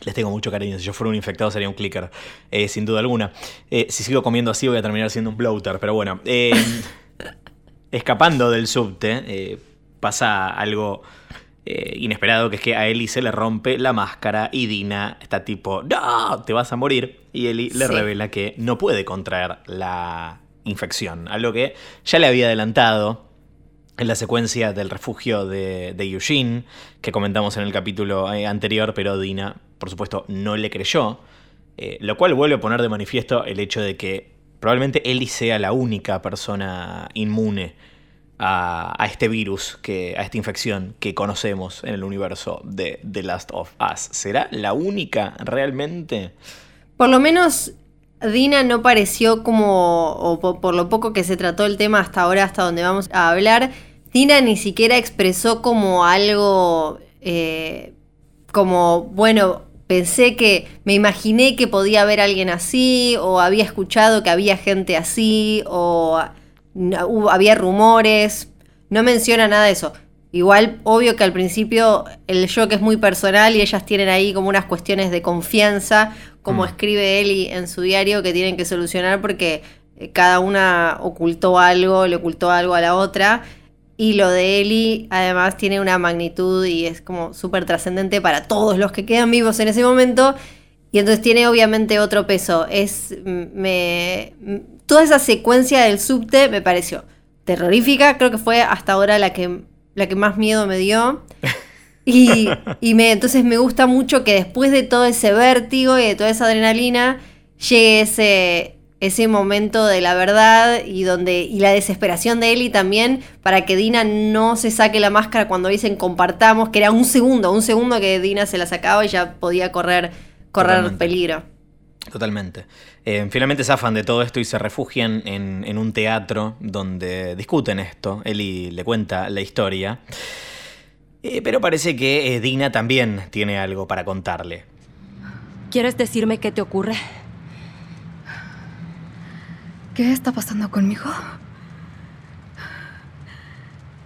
Speaker 4: Les tengo mucho cariño. Si yo fuera un infectado sería un clicker, eh, sin duda alguna. Eh, si sigo comiendo así voy a terminar siendo un bloater, pero bueno. Eh, *laughs* escapando del subte, pasa algo inesperado, que es que a Ellie se le rompe la máscara y Dina está tipo, no, te vas a morir. Y Ellie le revela que no puede contraer la infección, algo que ya le había adelantado en la secuencia del refugio de, Eugene, que comentamos en el capítulo eh, anterior, pero Dina, por supuesto, no le creyó, eh, lo cual vuelve a poner de manifiesto el hecho de que probablemente Ellie sea la única persona inmune a, este virus, que, a esta infección que conocemos en el universo de The Last of Us. ¿Será la única realmente?
Speaker 1: Por lo menos Dina no pareció como, o por, lo poco que se trató el tema hasta ahora, hasta donde vamos a hablar, Dina ni siquiera expresó como algo, eh, como, bueno, pensé que, me imaginé que podía haber alguien así, o había escuchado que había gente así, o había rumores, no menciona nada de eso. Igual, obvio que al principio el shock es muy personal y ellas tienen ahí como unas cuestiones de confianza, como mm. escribe Eli en su diario, que tienen que solucionar porque eh, cada una ocultó algo, le ocultó algo a la otra. Y lo de Eli además tiene una magnitud y es como súper trascendente para todos los que quedan vivos en ese momento. Y entonces tiene obviamente otro peso. Es. Me, toda esa secuencia del subte me pareció terrorífica. Creo que fue hasta ahora la que la que más miedo me dio. *laughs* Y, me, entonces me gusta mucho que después de todo ese vértigo y de toda esa adrenalina, llegue ese, ese momento de la verdad y donde y la desesperación de Eli también para que Dina no se saque la máscara cuando dicen compartamos, que era un segundo, un segundo que Dina se la sacaba y ya podía correr, correr peligro.
Speaker 4: Totalmente. Eh, finalmente zafan de todo esto y se refugian en, un teatro donde discuten esto. Eli le cuenta la historia. Eh, pero parece que eh, Dina también tiene algo para contarle.
Speaker 2: ¿Quieres decirme qué te ocurre?
Speaker 5: ¿Qué está pasando conmigo?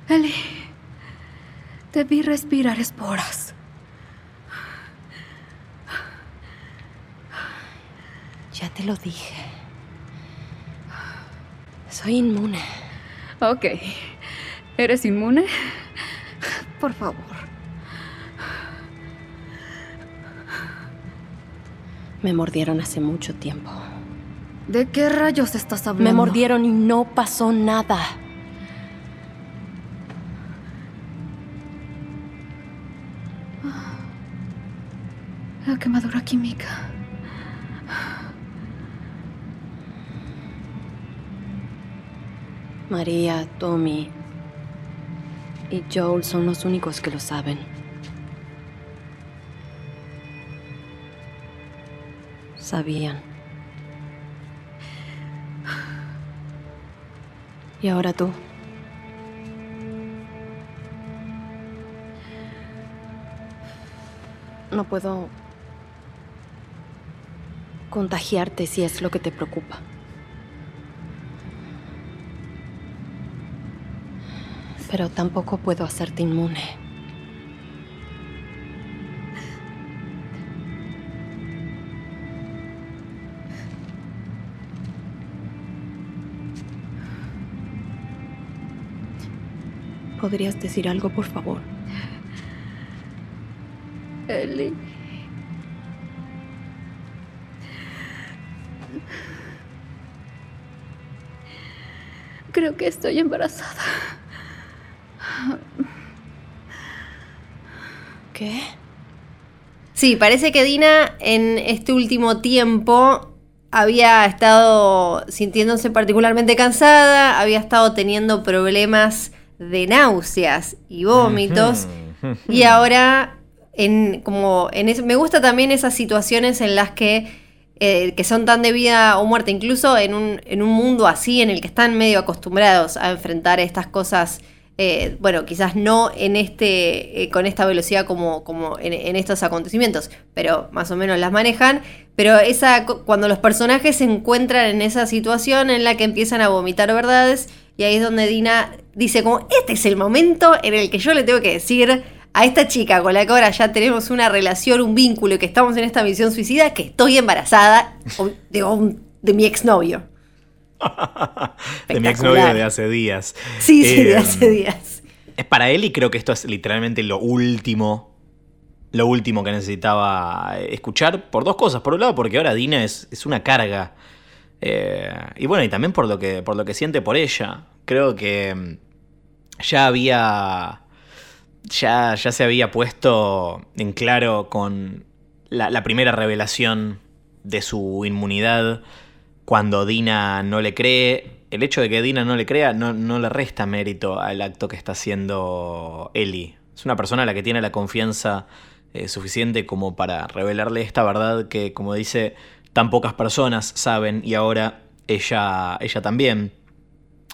Speaker 5: Eli, te vi respirar esporas.
Speaker 2: Ya te lo dije. Soy inmune.
Speaker 5: Ok. ¿Eres inmune? Por favor.
Speaker 2: Me mordieron hace mucho tiempo.
Speaker 5: ¿De qué rayos estás hablando?
Speaker 2: Me mordieron y no pasó nada. María, Tommy y Joel son los únicos que lo saben. Sabían. Y ahora tú. No puedo contagiarte si es lo que te preocupa. Pero tampoco puedo hacerte inmune. ¿Podrías decir algo, por favor?
Speaker 5: Ellie. Creo que estoy embarazada.
Speaker 2: ¿Qué?
Speaker 1: Sí, parece que Dina en este último tiempo había estado sintiéndose particularmente cansada, había estado teniendo problemas de náuseas y vómitos. Y ahora, en, como en es- me gusta también esas situaciones en las que, eh, que son tan de vida o muerte, incluso en un, en un mundo así en el que están medio acostumbrados a enfrentar estas cosas. Eh, bueno, quizás no en este, eh, con esta velocidad como, como en, en estos acontecimientos, pero más o menos las manejan. Pero esa, cuando los personajes se encuentran en esa situación en la que empiezan a vomitar verdades, y ahí es donde Dina dice como, este es el momento en el que yo le tengo que decir a esta chica con la que ahora ya tenemos una relación, un vínculo que estamos en esta misión suicida, que estoy embarazada de, de mi exnovio.
Speaker 4: De mi exnovio de hace días.
Speaker 1: Sí, sí, de
Speaker 4: Eh,
Speaker 1: hace días.
Speaker 4: Es para él y creo que esto es literalmente lo último. Lo último que necesitaba escuchar por dos cosas. Por un lado, porque ahora Dina es, es una carga. Eh, y bueno, y también por lo, que, por lo que siente por ella. Creo que mm, ya había. Ya, ya se había puesto en claro con la, la primera revelación de su inmunidad cuando Dina no le cree. El hecho de que Dina no le crea no, no le resta mérito al acto que está haciendo Ellie. Es una persona a la que tiene la confianza eh, suficiente como para revelarle esta verdad que, como dice, tan pocas personas saben y ahora ella, ella también.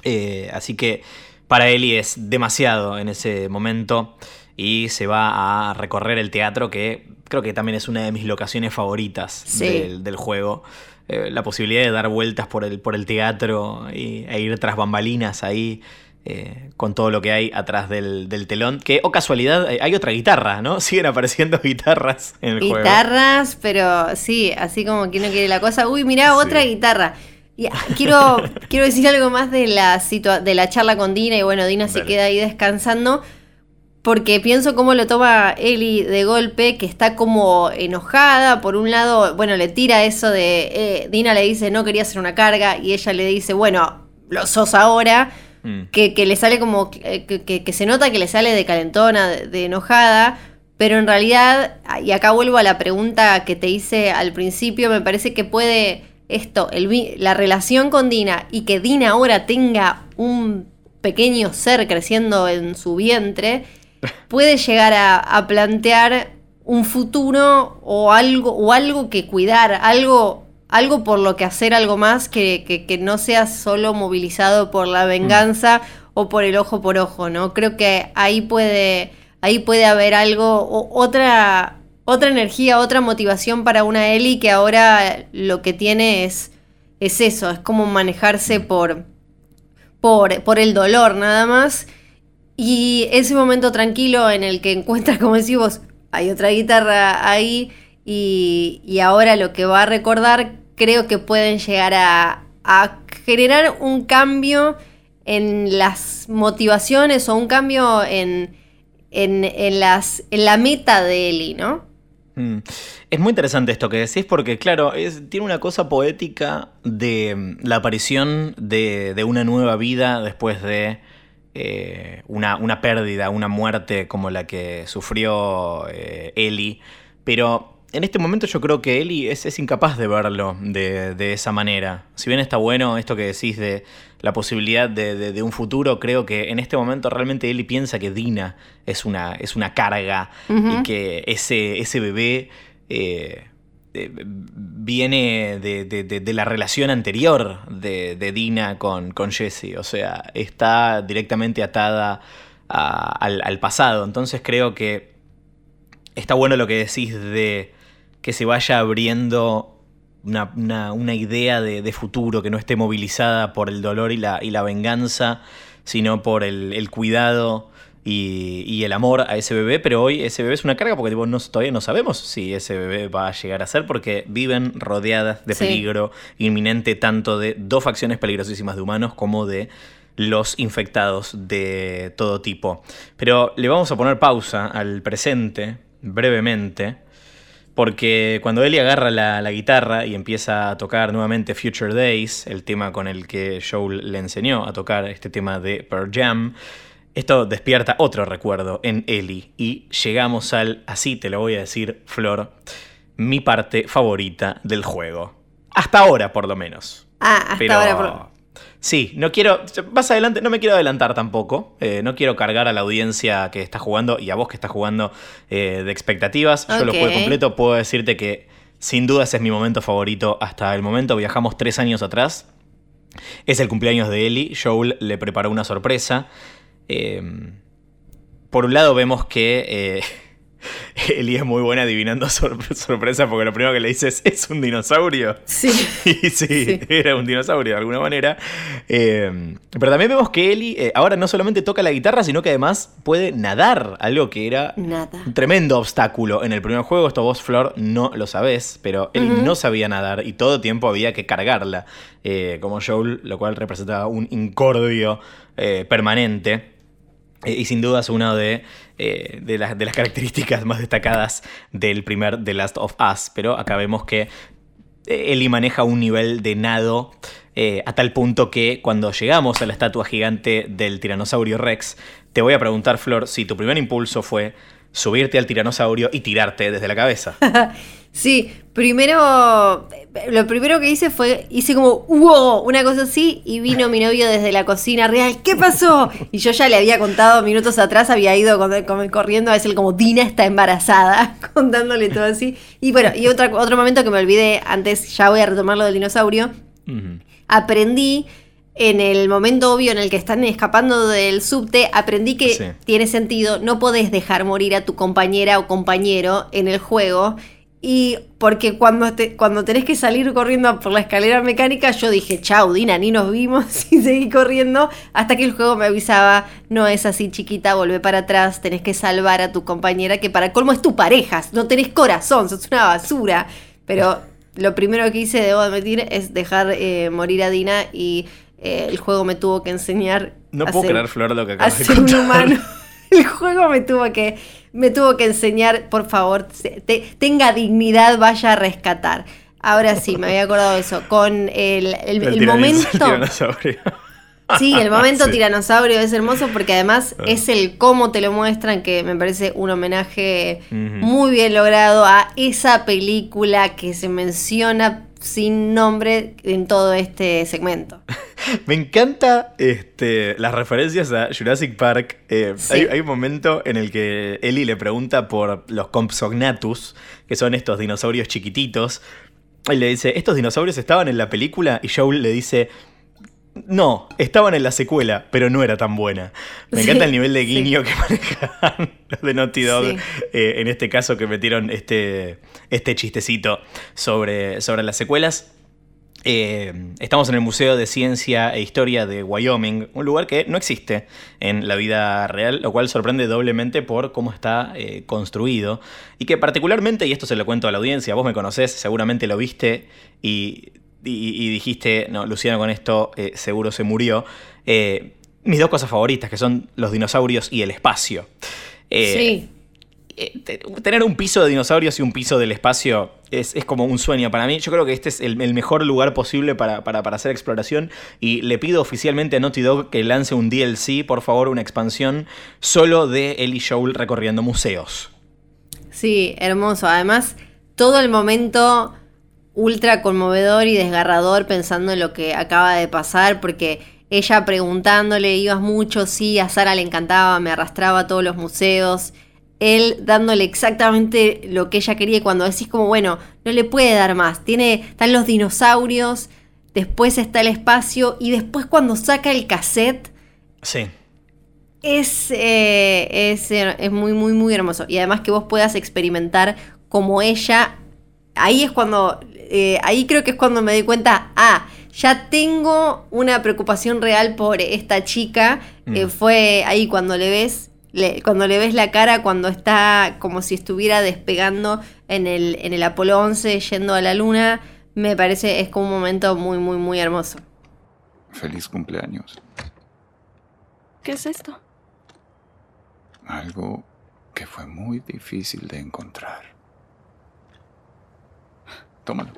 Speaker 4: Eh, así que para Ellie es demasiado en ese momento y se va a recorrer el teatro que creo que también es una de mis locaciones favoritas
Speaker 1: Sí.
Speaker 4: del, del juego. Eh, la posibilidad de dar vueltas por el, por el teatro y, e ir tras bambalinas ahí. eh, con todo lo que hay atrás del, del telón. Que, o casualidad, eh, hay otra guitarra, ¿no? *laughs* Siguen apareciendo guitarras en el juego.
Speaker 1: Guitarras, pero sí, así como quien no quiere la cosa. Uy, mirá,
Speaker 4: Sí.
Speaker 1: otra guitarra. Y, ah, quiero, *laughs* quiero decir algo más de la, de la charla con Dina. Y bueno, Dina se queda ahí descansando. Porque pienso cómo lo toma Ellie de golpe, que está como enojada. Por un lado, bueno, le tira eso de. eh, Dina le dice no quería hacer una carga. Y ella le dice, bueno, lo sos ahora.
Speaker 4: Mm.
Speaker 1: Que, que le sale como. eh, Que, que- que se nota que le sale de calentona, de, de enojada. Pero en realidad, y acá vuelvo a la pregunta que te hice al principio, me parece que puede esto, el, la relación con Dina y que Dina ahora tenga un pequeño ser creciendo en su vientre, puede llegar a, a plantear un futuro o algo, o algo que cuidar, algo, algo por lo que hacer algo más que, que- que no sea solo movilizado por la venganza o por el ojo por ojo, ¿no? Creo que ahí puede, ahí puede haber algo, o- otra, otra energía, otra motivación para una Ellie que ahora lo que tiene es, es eso, es como manejarse por, por, por el dolor nada más. Y ese momento tranquilo en el que encuentras, como decís vos, hay otra guitarra ahí y, y ahora lo que va a recordar creo que pueden llegar a, a generar un cambio en las motivaciones o un cambio en, en, en las, en la meta de Eli, ¿no?
Speaker 4: Mm. Es muy interesante esto que decís porque, claro, tiene una cosa poética de mm, la aparición de, de una nueva vida después de eh, una, una pérdida, una muerte como la que sufrió eh, Ellie. Pero en este momento yo creo que Ellie es, es incapaz de verlo de, de, esa manera. Si bien está bueno esto que decís de la posibilidad de, de, de, un futuro, creo que en este momento realmente Ellie piensa que Dina es una, es una carga uh -huh. y que ese, ese bebé eh, viene de, la relación anterior de, Dina con, con Jesse. O sea, está directamente atada al, pasado. Entonces creo que está bueno lo que decís de que se vaya abriendo una, una, una idea de, de, futuro que no esté movilizada por el dolor y la, y la venganza, sino por el, el cuidado y, y, el amor a ese bebé. Pero hoy ese bebé es una carga porque tipo, no, todavía no sabemos si ese bebé va a llegar a ser porque viven rodeadas de peligro inminente tanto de dos facciones peligrosísimas de humanos como de los infectados de todo tipo. Pero le vamos a poner pausa al presente brevemente porque cuando Ellie agarra la, la, guitarra y empieza a tocar nuevamente Future Days, el tema con el que Joel le enseñó a tocar este tema de Pearl Jam, esto despierta otro recuerdo en Ellie y llegamos al, así te lo voy a decir, Flor, mi parte favorita del juego. Hasta ahora, por lo menos.
Speaker 1: Ah, hasta Pero... ahora, por
Speaker 4: Sí, no quiero. Más adelante, no me quiero adelantar tampoco. Eh, no quiero cargar a la audiencia que está jugando y a vos que estás jugando eh, de expectativas. Okay. Yo lo juego completo. Puedo decirte que sin duda ese es mi momento favorito hasta el momento. Viajamos tres años atrás. Es el cumpleaños de Ellie. Joel le preparó una sorpresa. Eh, por un lado, vemos que *laughs* Eli es muy buena adivinando sor sorpresa porque lo primero que le dices es un dinosaurio.
Speaker 1: Sí. *laughs*
Speaker 4: Y sí, sí, era un dinosaurio de alguna manera. Eh, pero también vemos que Eli eh, ahora no solamente toca la guitarra, sino que además puede nadar, algo que era
Speaker 1: Nada.
Speaker 4: un tremendo obstáculo en el primer juego. Esto vos, Flor, no lo sabés, pero Eli uh -huh. no sabía nadar y todo tiempo había que cargarla eh, como Joel, lo cual representaba un incordio eh, permanente. Eh, y sin duda es una de, eh, de, de, las características más destacadas del primer The Last of Us. Pero acá vemos que eh, Ellie maneja un nivel de nado a tal punto que cuando llegamos a la estatua gigante del tiranosaurio Rex, te voy a preguntar, Flor, si tu primer impulso fue subirte al tiranosaurio y tirarte desde la cabeza. *laughs*
Speaker 1: sí, primero, lo primero que hice fue, hice como, wow, una cosa así, y vino mi novio desde la cocina real, ¿qué pasó? Y yo ya le había contado minutos atrás, había ido corriendo a decir como, Dina está embarazada, *laughs* contándole todo así. Y bueno, y otro, otro momento que me olvidé, antes ya voy a retomar lo del dinosaurio, uh -huh. aprendí en el momento obvio en el que están escapando del subte, aprendí que sí. tiene sentido, no podés dejar morir a tu compañera o compañero en el juego. Y porque cuando, te, cuando tenés que salir corriendo por la escalera mecánica, yo dije, chau, Dina, ni nos vimos *laughs* y seguí corriendo hasta que el juego me avisaba, no es así chiquita, volvé para atrás, tenés que salvar a tu compañera, que para colmo es tu pareja, no tenés corazón, sos una basura. Pero lo primero que hice, debo admitir, es dejar eh, morir a Dina y eh, el juego me tuvo que enseñar.
Speaker 4: No puedo ser, creer, Flor, lo que acabas
Speaker 1: de un humano. *laughs* *laughs* El juego me tuvo que, me tuvo que enseñar, por favor, te, tenga dignidad, vaya a rescatar. Ahora sí, me había acordado de eso. Con el, el, el, el momento. *laughs* Sí, el *laughs* momento sí. tiranosaurio es hermoso porque además uh. es el cómo te lo muestran, que me parece un homenaje uh -huh. muy bien logrado a esa película que se menciona sin nombre en todo este segmento. *laughs*
Speaker 4: Me encanta este, las referencias a Jurassic Park. Eh, sí. hay, hay, un momento en el que Ellie le pregunta por los Compsognathus, que son estos dinosaurios chiquititos. Y le dice, ¿estos dinosaurios estaban en la película? Y Joel le dice, no, estaban en la secuela, pero no era tan buena. Me encanta sí, el nivel de guiño sí. que *laughs* manejan los de Naughty Dog. Sí. Eh, en este caso que metieron este, este chistecito sobre, sobre las secuelas. Eh, estamos en el Museo de Ciencia e Historia de Wyoming, un lugar que no existe en la vida real, lo cual sorprende doblemente por cómo está eh, construido. Y que particularmente, y esto se lo cuento a la audiencia, vos me conocés, seguramente lo viste y y, y, dijiste, no, Luciano con esto eh, seguro se murió. Eh, mis dos cosas favoritas, que son los dinosaurios y el espacio.
Speaker 1: Eh, sí.
Speaker 4: Tener un piso de dinosaurios y un piso del espacio es, es como un sueño para mí. Yo creo que este es el, el mejor lugar posible para, para, para, hacer exploración. Y le pido oficialmente a Naughty Dog que lance un DLC, por favor, una expansión solo de Ellie Joel recorriendo museos.
Speaker 1: Sí, hermoso. Además, todo el momento ultra conmovedor y desgarrador pensando en lo que acaba de pasar, porque ella preguntándole, ibas mucho, sí, a Sara le encantaba, me arrastraba a todos los museos, él dándole exactamente lo que ella quería y cuando decís como, bueno, no le puede dar más, tiene, están los dinosaurios, después está el espacio y después cuando saca el cassette...
Speaker 4: Sí.
Speaker 1: Es, eh, es, es muy, muy, muy hermoso. Y además que vos puedas experimentar como ella. Ahí es cuando. Eh, ahí creo que es cuando me doy cuenta. Ah, ya tengo una preocupación real por esta chica. Eh,
Speaker 4: Mm.
Speaker 1: fue ahí cuando le ves. le- cuando le ves la cara, cuando está como si estuviera despegando en el, en el Apolo 11 yendo a la luna, me parece es como un momento muy, muy, muy hermoso.
Speaker 3: Feliz cumpleaños.
Speaker 2: ¿Qué es esto?
Speaker 3: Algo que fue muy difícil de encontrar. Tómalo.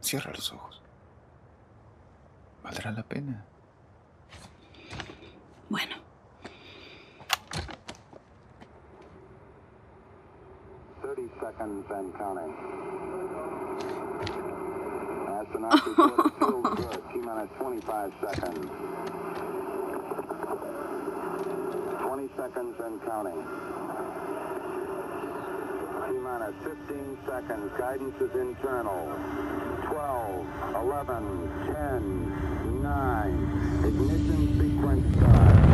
Speaker 3: Cierra los ojos. Valdrá la pena.
Speaker 2: Bueno,
Speaker 7: seconds and counting. *laughs* Astronauts report feels good. T minus 25 seconds. 20 seconds and counting. T minus 15 seconds. Guidance is internal. 12, 11, 10, 9. Ignition sequence start.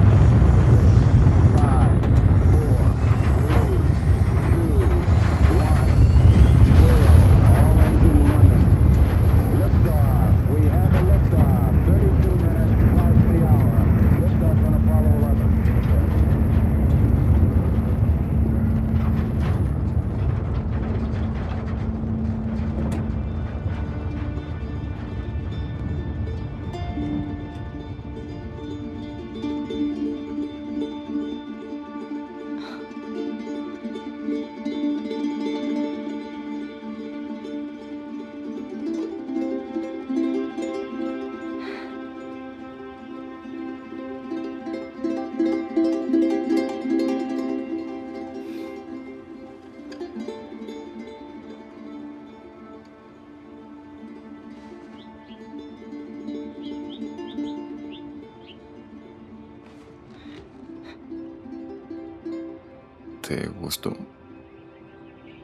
Speaker 3: Gustó?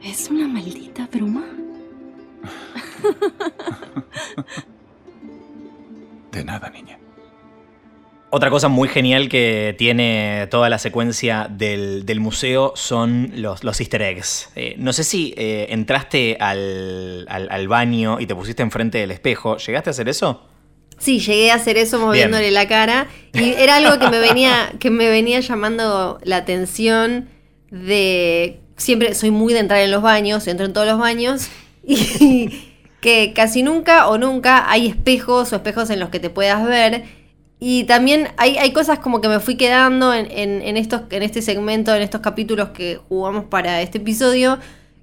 Speaker 2: ¿es una maldita broma?
Speaker 3: De nada, niña.
Speaker 4: Otra cosa muy genial que tiene toda la secuencia del, del museo son los, los easter eggs. Eh, no sé si eh, entraste al, al- al baño y te pusiste enfrente del espejo. ¿Llegaste a hacer eso?
Speaker 1: Sí, llegué a hacer eso moviéndole la cara y era algo que me venía que me venía llamando la atención de siempre soy muy de entrar en los baños, entro en todos los baños *laughs* y que casi nunca o nunca hay espejos o espejos en los que te puedas ver y también hay, hay cosas como que me fui quedando en, en- estos, en este segmento, en estos capítulos que jugamos para este episodio,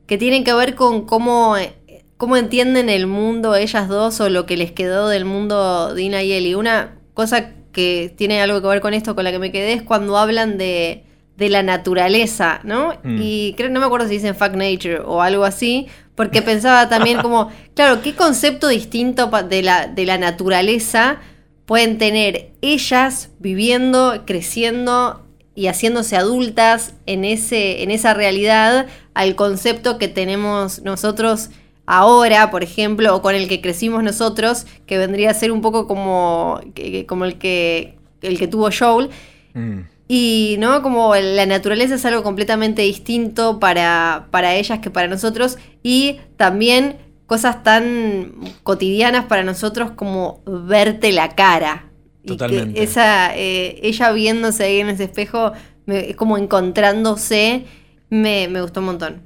Speaker 1: que tienen que ver con cómo, eh, cómo entienden el mundo ellas dos o lo que les quedó del mundo Dina y Ellie. Una cosa que tiene algo que ver con esto, con la que me quedé, es cuando hablan de, de la naturaleza, ¿no?
Speaker 4: Mm.
Speaker 1: Y creo, no me acuerdo si dicen fuck nature o algo así, porque pensaba también como, *laughs* claro, ¿qué concepto distinto de la, de la naturaleza pueden tener ellas viviendo, creciendo y haciéndose adultas en, ese, en esa realidad al concepto que tenemos nosotros ahora, por ejemplo, o con el que crecimos nosotros, que vendría a ser un poco como, como el, que, el que tuvo Joel.
Speaker 4: Mm.
Speaker 1: Y no, como la naturaleza es algo completamente distinto para, para ellas que para nosotros. Y también cosas tan cotidianas para nosotros como verte la cara. Y que
Speaker 4: Totalmente.
Speaker 1: esa, eh, ella viéndose ahí en ese espejo, me- como encontrándose, me, me gustó un montón.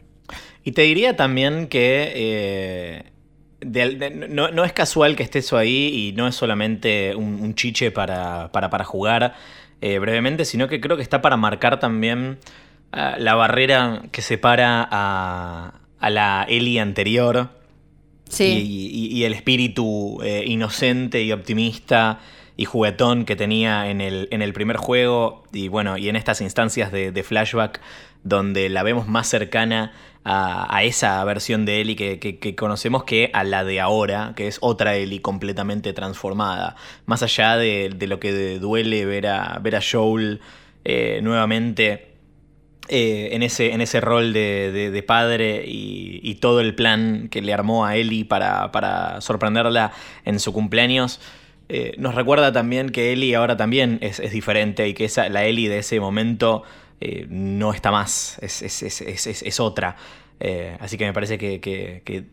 Speaker 4: Y te diría también que eh, de- de- no, no es casual que esté eso ahí y no es solamente un, un chiche para, para, para jugar eh, brevemente, sino que creo que está para marcar también ah, la barrera que separa a, a la Ellie anterior
Speaker 1: Sí.
Speaker 4: y, y- y el espíritu eh, inocente y optimista y juguetón que tenía en el, en el primer juego y bueno, y en estas instancias de, de flashback donde la vemos más cercana a, esa versión de Ellie que, conocemos que a la de ahora, que es otra Ellie completamente transformada. Más allá de, lo que duele ver a, ver a Joel eh, nuevamente eh, en, ese, en ese rol de, padre y, y todo el plan que le armó a Ellie para, para sorprenderla en su cumpleaños. eh, nos recuerda también que Ellie ahora también es, es diferente y que esa, la Ellie de ese momento eh, no está más, es, otra. Eh, así que me parece que,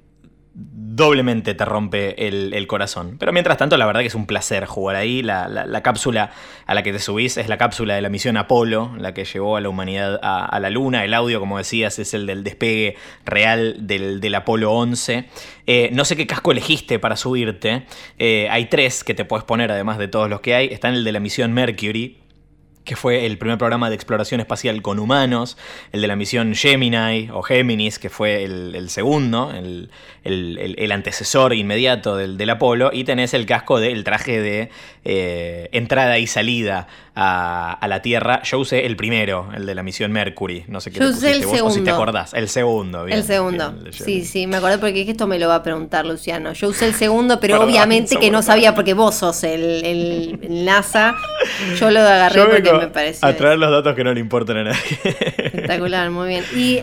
Speaker 4: doblemente te rompe el, corazón. Pero mientras tanto, la verdad que es un placer jugar ahí. La, la- la cápsula a la que te subís es la cápsula de la misión Apolo, la que llevó a la humanidad a, la Luna. El audio, como decías, es el del despegue real del, Apolo 11. Eh, no sé qué casco elegiste para subirte. Hay tres que te puedes poner, además de todos los que hay. Está en el de la misión Mercury, que fue el primer programa de exploración espacial con humanos, el de la misión Gemini o Géminis, que fue el, el segundo, el, el- antecesor inmediato del, del Apolo, y tenés el casco del traje de eh, entrada y salida a, a la Tierra. Yo usé el primero, el de la misión Mercury, no sé qué
Speaker 1: Yo usé el
Speaker 4: vos, o si te
Speaker 1: segundo.
Speaker 4: acordás, el segundo. bien,
Speaker 1: el segundo.
Speaker 4: bien,
Speaker 1: sí, sí, me acordé porque esto me lo va a preguntar Luciano. Yo usé el segundo, pero
Speaker 4: Perdón,
Speaker 1: obviamente que no sabía porque vos sos el, NASA. Yo lo agarré
Speaker 4: Yo
Speaker 1: porque me pareció
Speaker 4: a traer los datos que no le importan a nadie.
Speaker 1: espectacular, muy bien. Y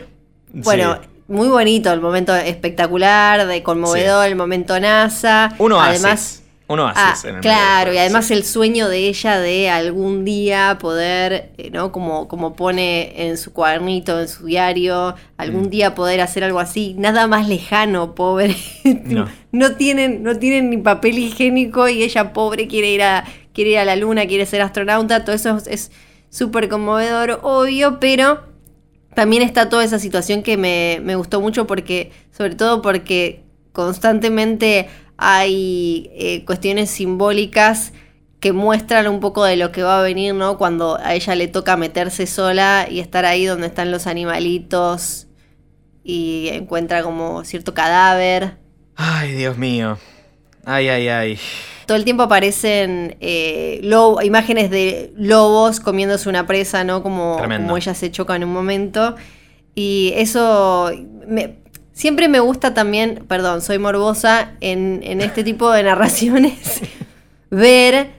Speaker 1: bueno,
Speaker 4: Sí.
Speaker 1: muy bonito el momento espectacular, de conmovedor, el momento NASA.
Speaker 4: Uno
Speaker 1: además,
Speaker 4: haces. Uno
Speaker 1: Ah,
Speaker 4: en el
Speaker 1: claro, y además el sueño de ella de algún día poder, eh, ¿no? Como, como pone en su cuadernito, en su diario, algún
Speaker 4: Mm.
Speaker 1: día poder hacer algo así, nada más lejano, pobre.
Speaker 4: No. *laughs*
Speaker 1: No tienen, no tienen ni papel higiénico y ella, pobre, quiere ir a, quiere ir a la luna, quiere ser astronauta, todo eso es- súper conmovedor, obvio, pero también está toda esa situación que me, me gustó mucho porque, sobre todo porque constantemente hay eh, cuestiones simbólicas que muestran un poco de lo que va a venir, ¿no? Cuando a ella le toca meterse sola y estar ahí donde están los animalitos y encuentra como cierto cadáver.
Speaker 4: Ay, Dios mío. Ay, ay, ay.
Speaker 1: Todo el tiempo aparecen eh, lobo- imágenes de lobos comiéndose una presa, ¿no? Como, como ella se choca en un momento. Y eso me- siempre me gusta también, perdón, soy morbosa, en, en este tipo de narraciones, *laughs* ver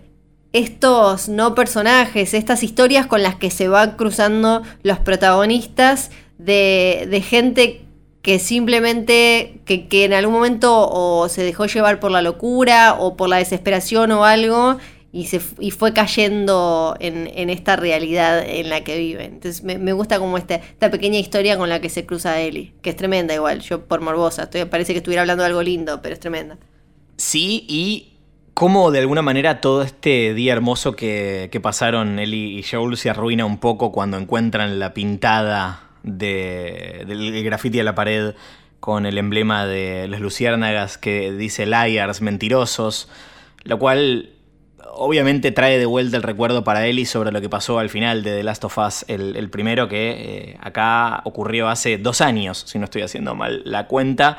Speaker 1: estos no personajes, estas historias con las que se van cruzando los protagonistas de, de gente que simplemente, que, que en algún momento o se dejó llevar por la locura o por la desesperación o algo y, se, y fue cayendo en, en esta realidad en la que vive. Entonces me, me gusta como esta, esta pequeña historia con la que se cruza Ellie, que es tremenda igual, yo por morbosa, estoy, parece que estuviera hablando de algo lindo, pero es tremenda.
Speaker 4: Sí, y cómo de alguna manera todo este día hermoso que, que pasaron Ellie y Joel se arruina un poco cuando encuentran la pintada de, del graffiti a la pared con el emblema de las luciérnagas que dice liars, mentirosos, lo cual obviamente trae de vuelta el recuerdo para Ellie sobre lo que pasó al final de The Last of Us, el, primero que eh, acá ocurrió hace dos años, si no estoy haciendo mal la cuenta.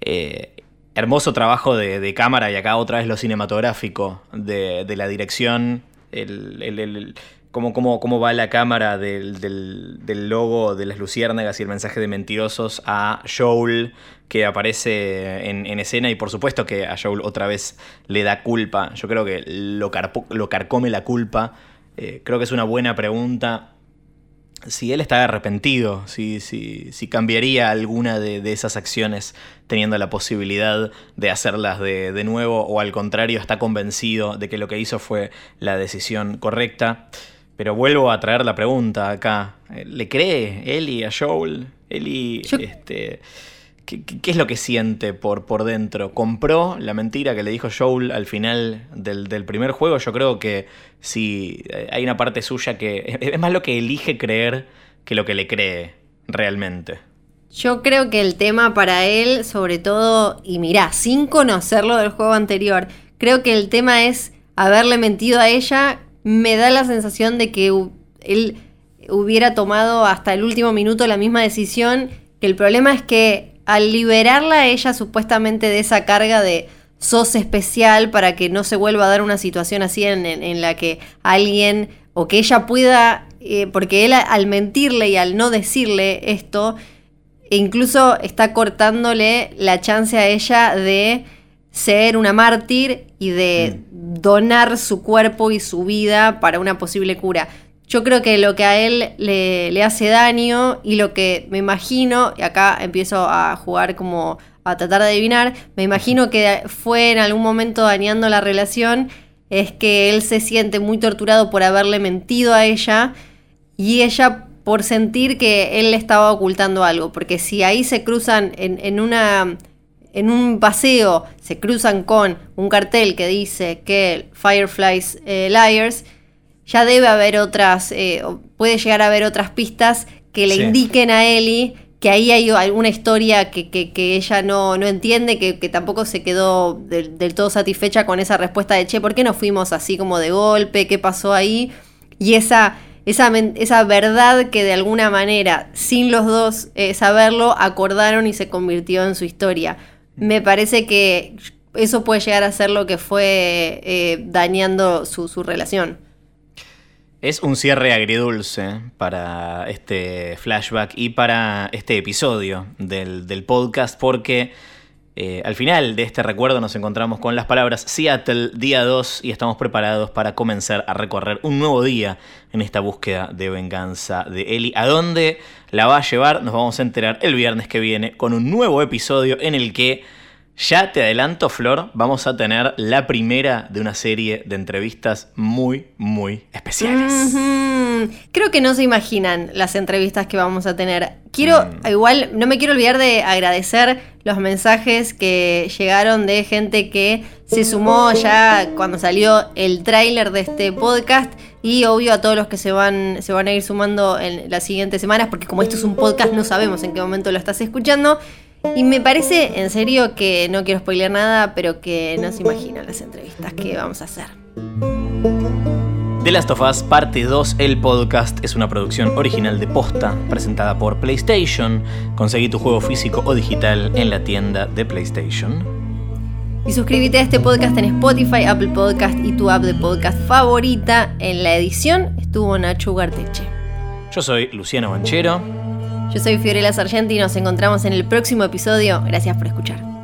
Speaker 4: Eh, hermoso trabajo de, cámara y acá otra vez lo cinematográfico de, la dirección, el- cómo, cómo- cómo va la cámara del, del- logo de las luciérnagas y el mensaje de mentirosos a Joel que aparece en, en escena y por supuesto que a Joel otra vez le da culpa, yo creo que lo, carpo- lo carcome la culpa, Eh, creo que es una buena pregunta. Si él está arrepentido, si, si, si cambiaría alguna de, de esas acciones teniendo la posibilidad de hacerlas de, de nuevo o al contrario está convencido de que lo que hizo fue la decisión correcta. Pero vuelvo a traer la pregunta acá. ¿Le cree Eli a Joel? Eli,
Speaker 1: Yo-
Speaker 4: este, ¿qué, qué- es lo que siente por, por dentro? ¿Compró la mentira que le dijo Joel al final del, del primer juego? Yo creo que sí, eh, hay una parte suya que *laughs* es más lo que elige creer que lo que le cree realmente.
Speaker 1: Yo creo que el tema para él, sobre todo, y mirá, sin conocerlo del juego anterior, creo que el tema es haberle mentido a ella. Me da la sensación de que él hubiera tomado hasta el último minuto la misma decisión, que el problema es que al liberarla a ella supuestamente de esa carga de sos especial para que no se vuelva a dar una situación así en, en- la que alguien o que ella pueda, eh, porque él al mentirle y al no decirle esto, e incluso está cortándole la chance a ella de ser una mártir y de donar su cuerpo y su vida para una posible cura. Yo creo que lo que a él le, le hace daño y lo que me imagino, y acá empiezo a jugar como a tratar de adivinar, me imagino que fue en algún momento dañando la relación, es que él se siente muy torturado por haberle mentido a ella y ella por sentir que él le estaba ocultando algo, porque si ahí se cruzan en, en una en un paseo se cruzan con un cartel que dice que Fireflies eh, Liars, ya debe haber otras, eh, puede llegar a haber otras pistas que le
Speaker 4: Sí.
Speaker 1: indiquen a Ellie que ahí hay alguna historia que, que- que ella no, no entiende, que, que tampoco se quedó del, del todo satisfecha con esa respuesta de, che, ¿por qué nos fuimos así como de golpe? ¿Qué pasó ahí? Y esa, esa, esa verdad que de alguna manera, sin los dos eh, saberlo, acordaron y se convirtió en su historia. Me parece que eso puede llegar a ser lo que fue eh, dañando su, su relación.
Speaker 4: Es un cierre agridulce para este flashback y para este episodio del, del podcast porque eh, al final de este recuerdo nos encontramos con las palabras Seattle día 2 y estamos preparados para comenzar a recorrer un nuevo día en esta búsqueda de venganza de Ellie. ¿A dónde la va a llevar? Nos vamos a enterar el viernes que viene con un nuevo episodio en el que ya te adelanto, Flor, vamos a tener la primera de una serie de entrevistas muy, muy especiales.
Speaker 1: Creo que no se imaginan las entrevistas que vamos a tener. Quiero, igual, no me quiero olvidar de agradecer los mensajes que llegaron de gente que se sumó ya cuando salió el tráiler de este podcast y obvio a todos los que se van, se van a ir sumando en las siguientes semanas porque como esto es un podcast no sabemos en qué momento lo estás escuchando. Y me parece, en serio, que no quiero spoilear nada, pero que no se imaginan las entrevistas que vamos a hacer.
Speaker 4: The Last of Us Parte 2, el podcast, es una producción original de Posta, presentada por PlayStation. Conseguí tu juego físico o digital en la tienda de PlayStation.
Speaker 1: Y suscríbete a este podcast en Spotify, Apple Podcast y tu app de podcast favorita. En la edición estuvo Nacho Ugarteche.
Speaker 4: Yo soy Luciano Banchero.
Speaker 1: Yo soy Fiorella Sargenti y nos encontramos en el próximo episodio. Gracias por escuchar.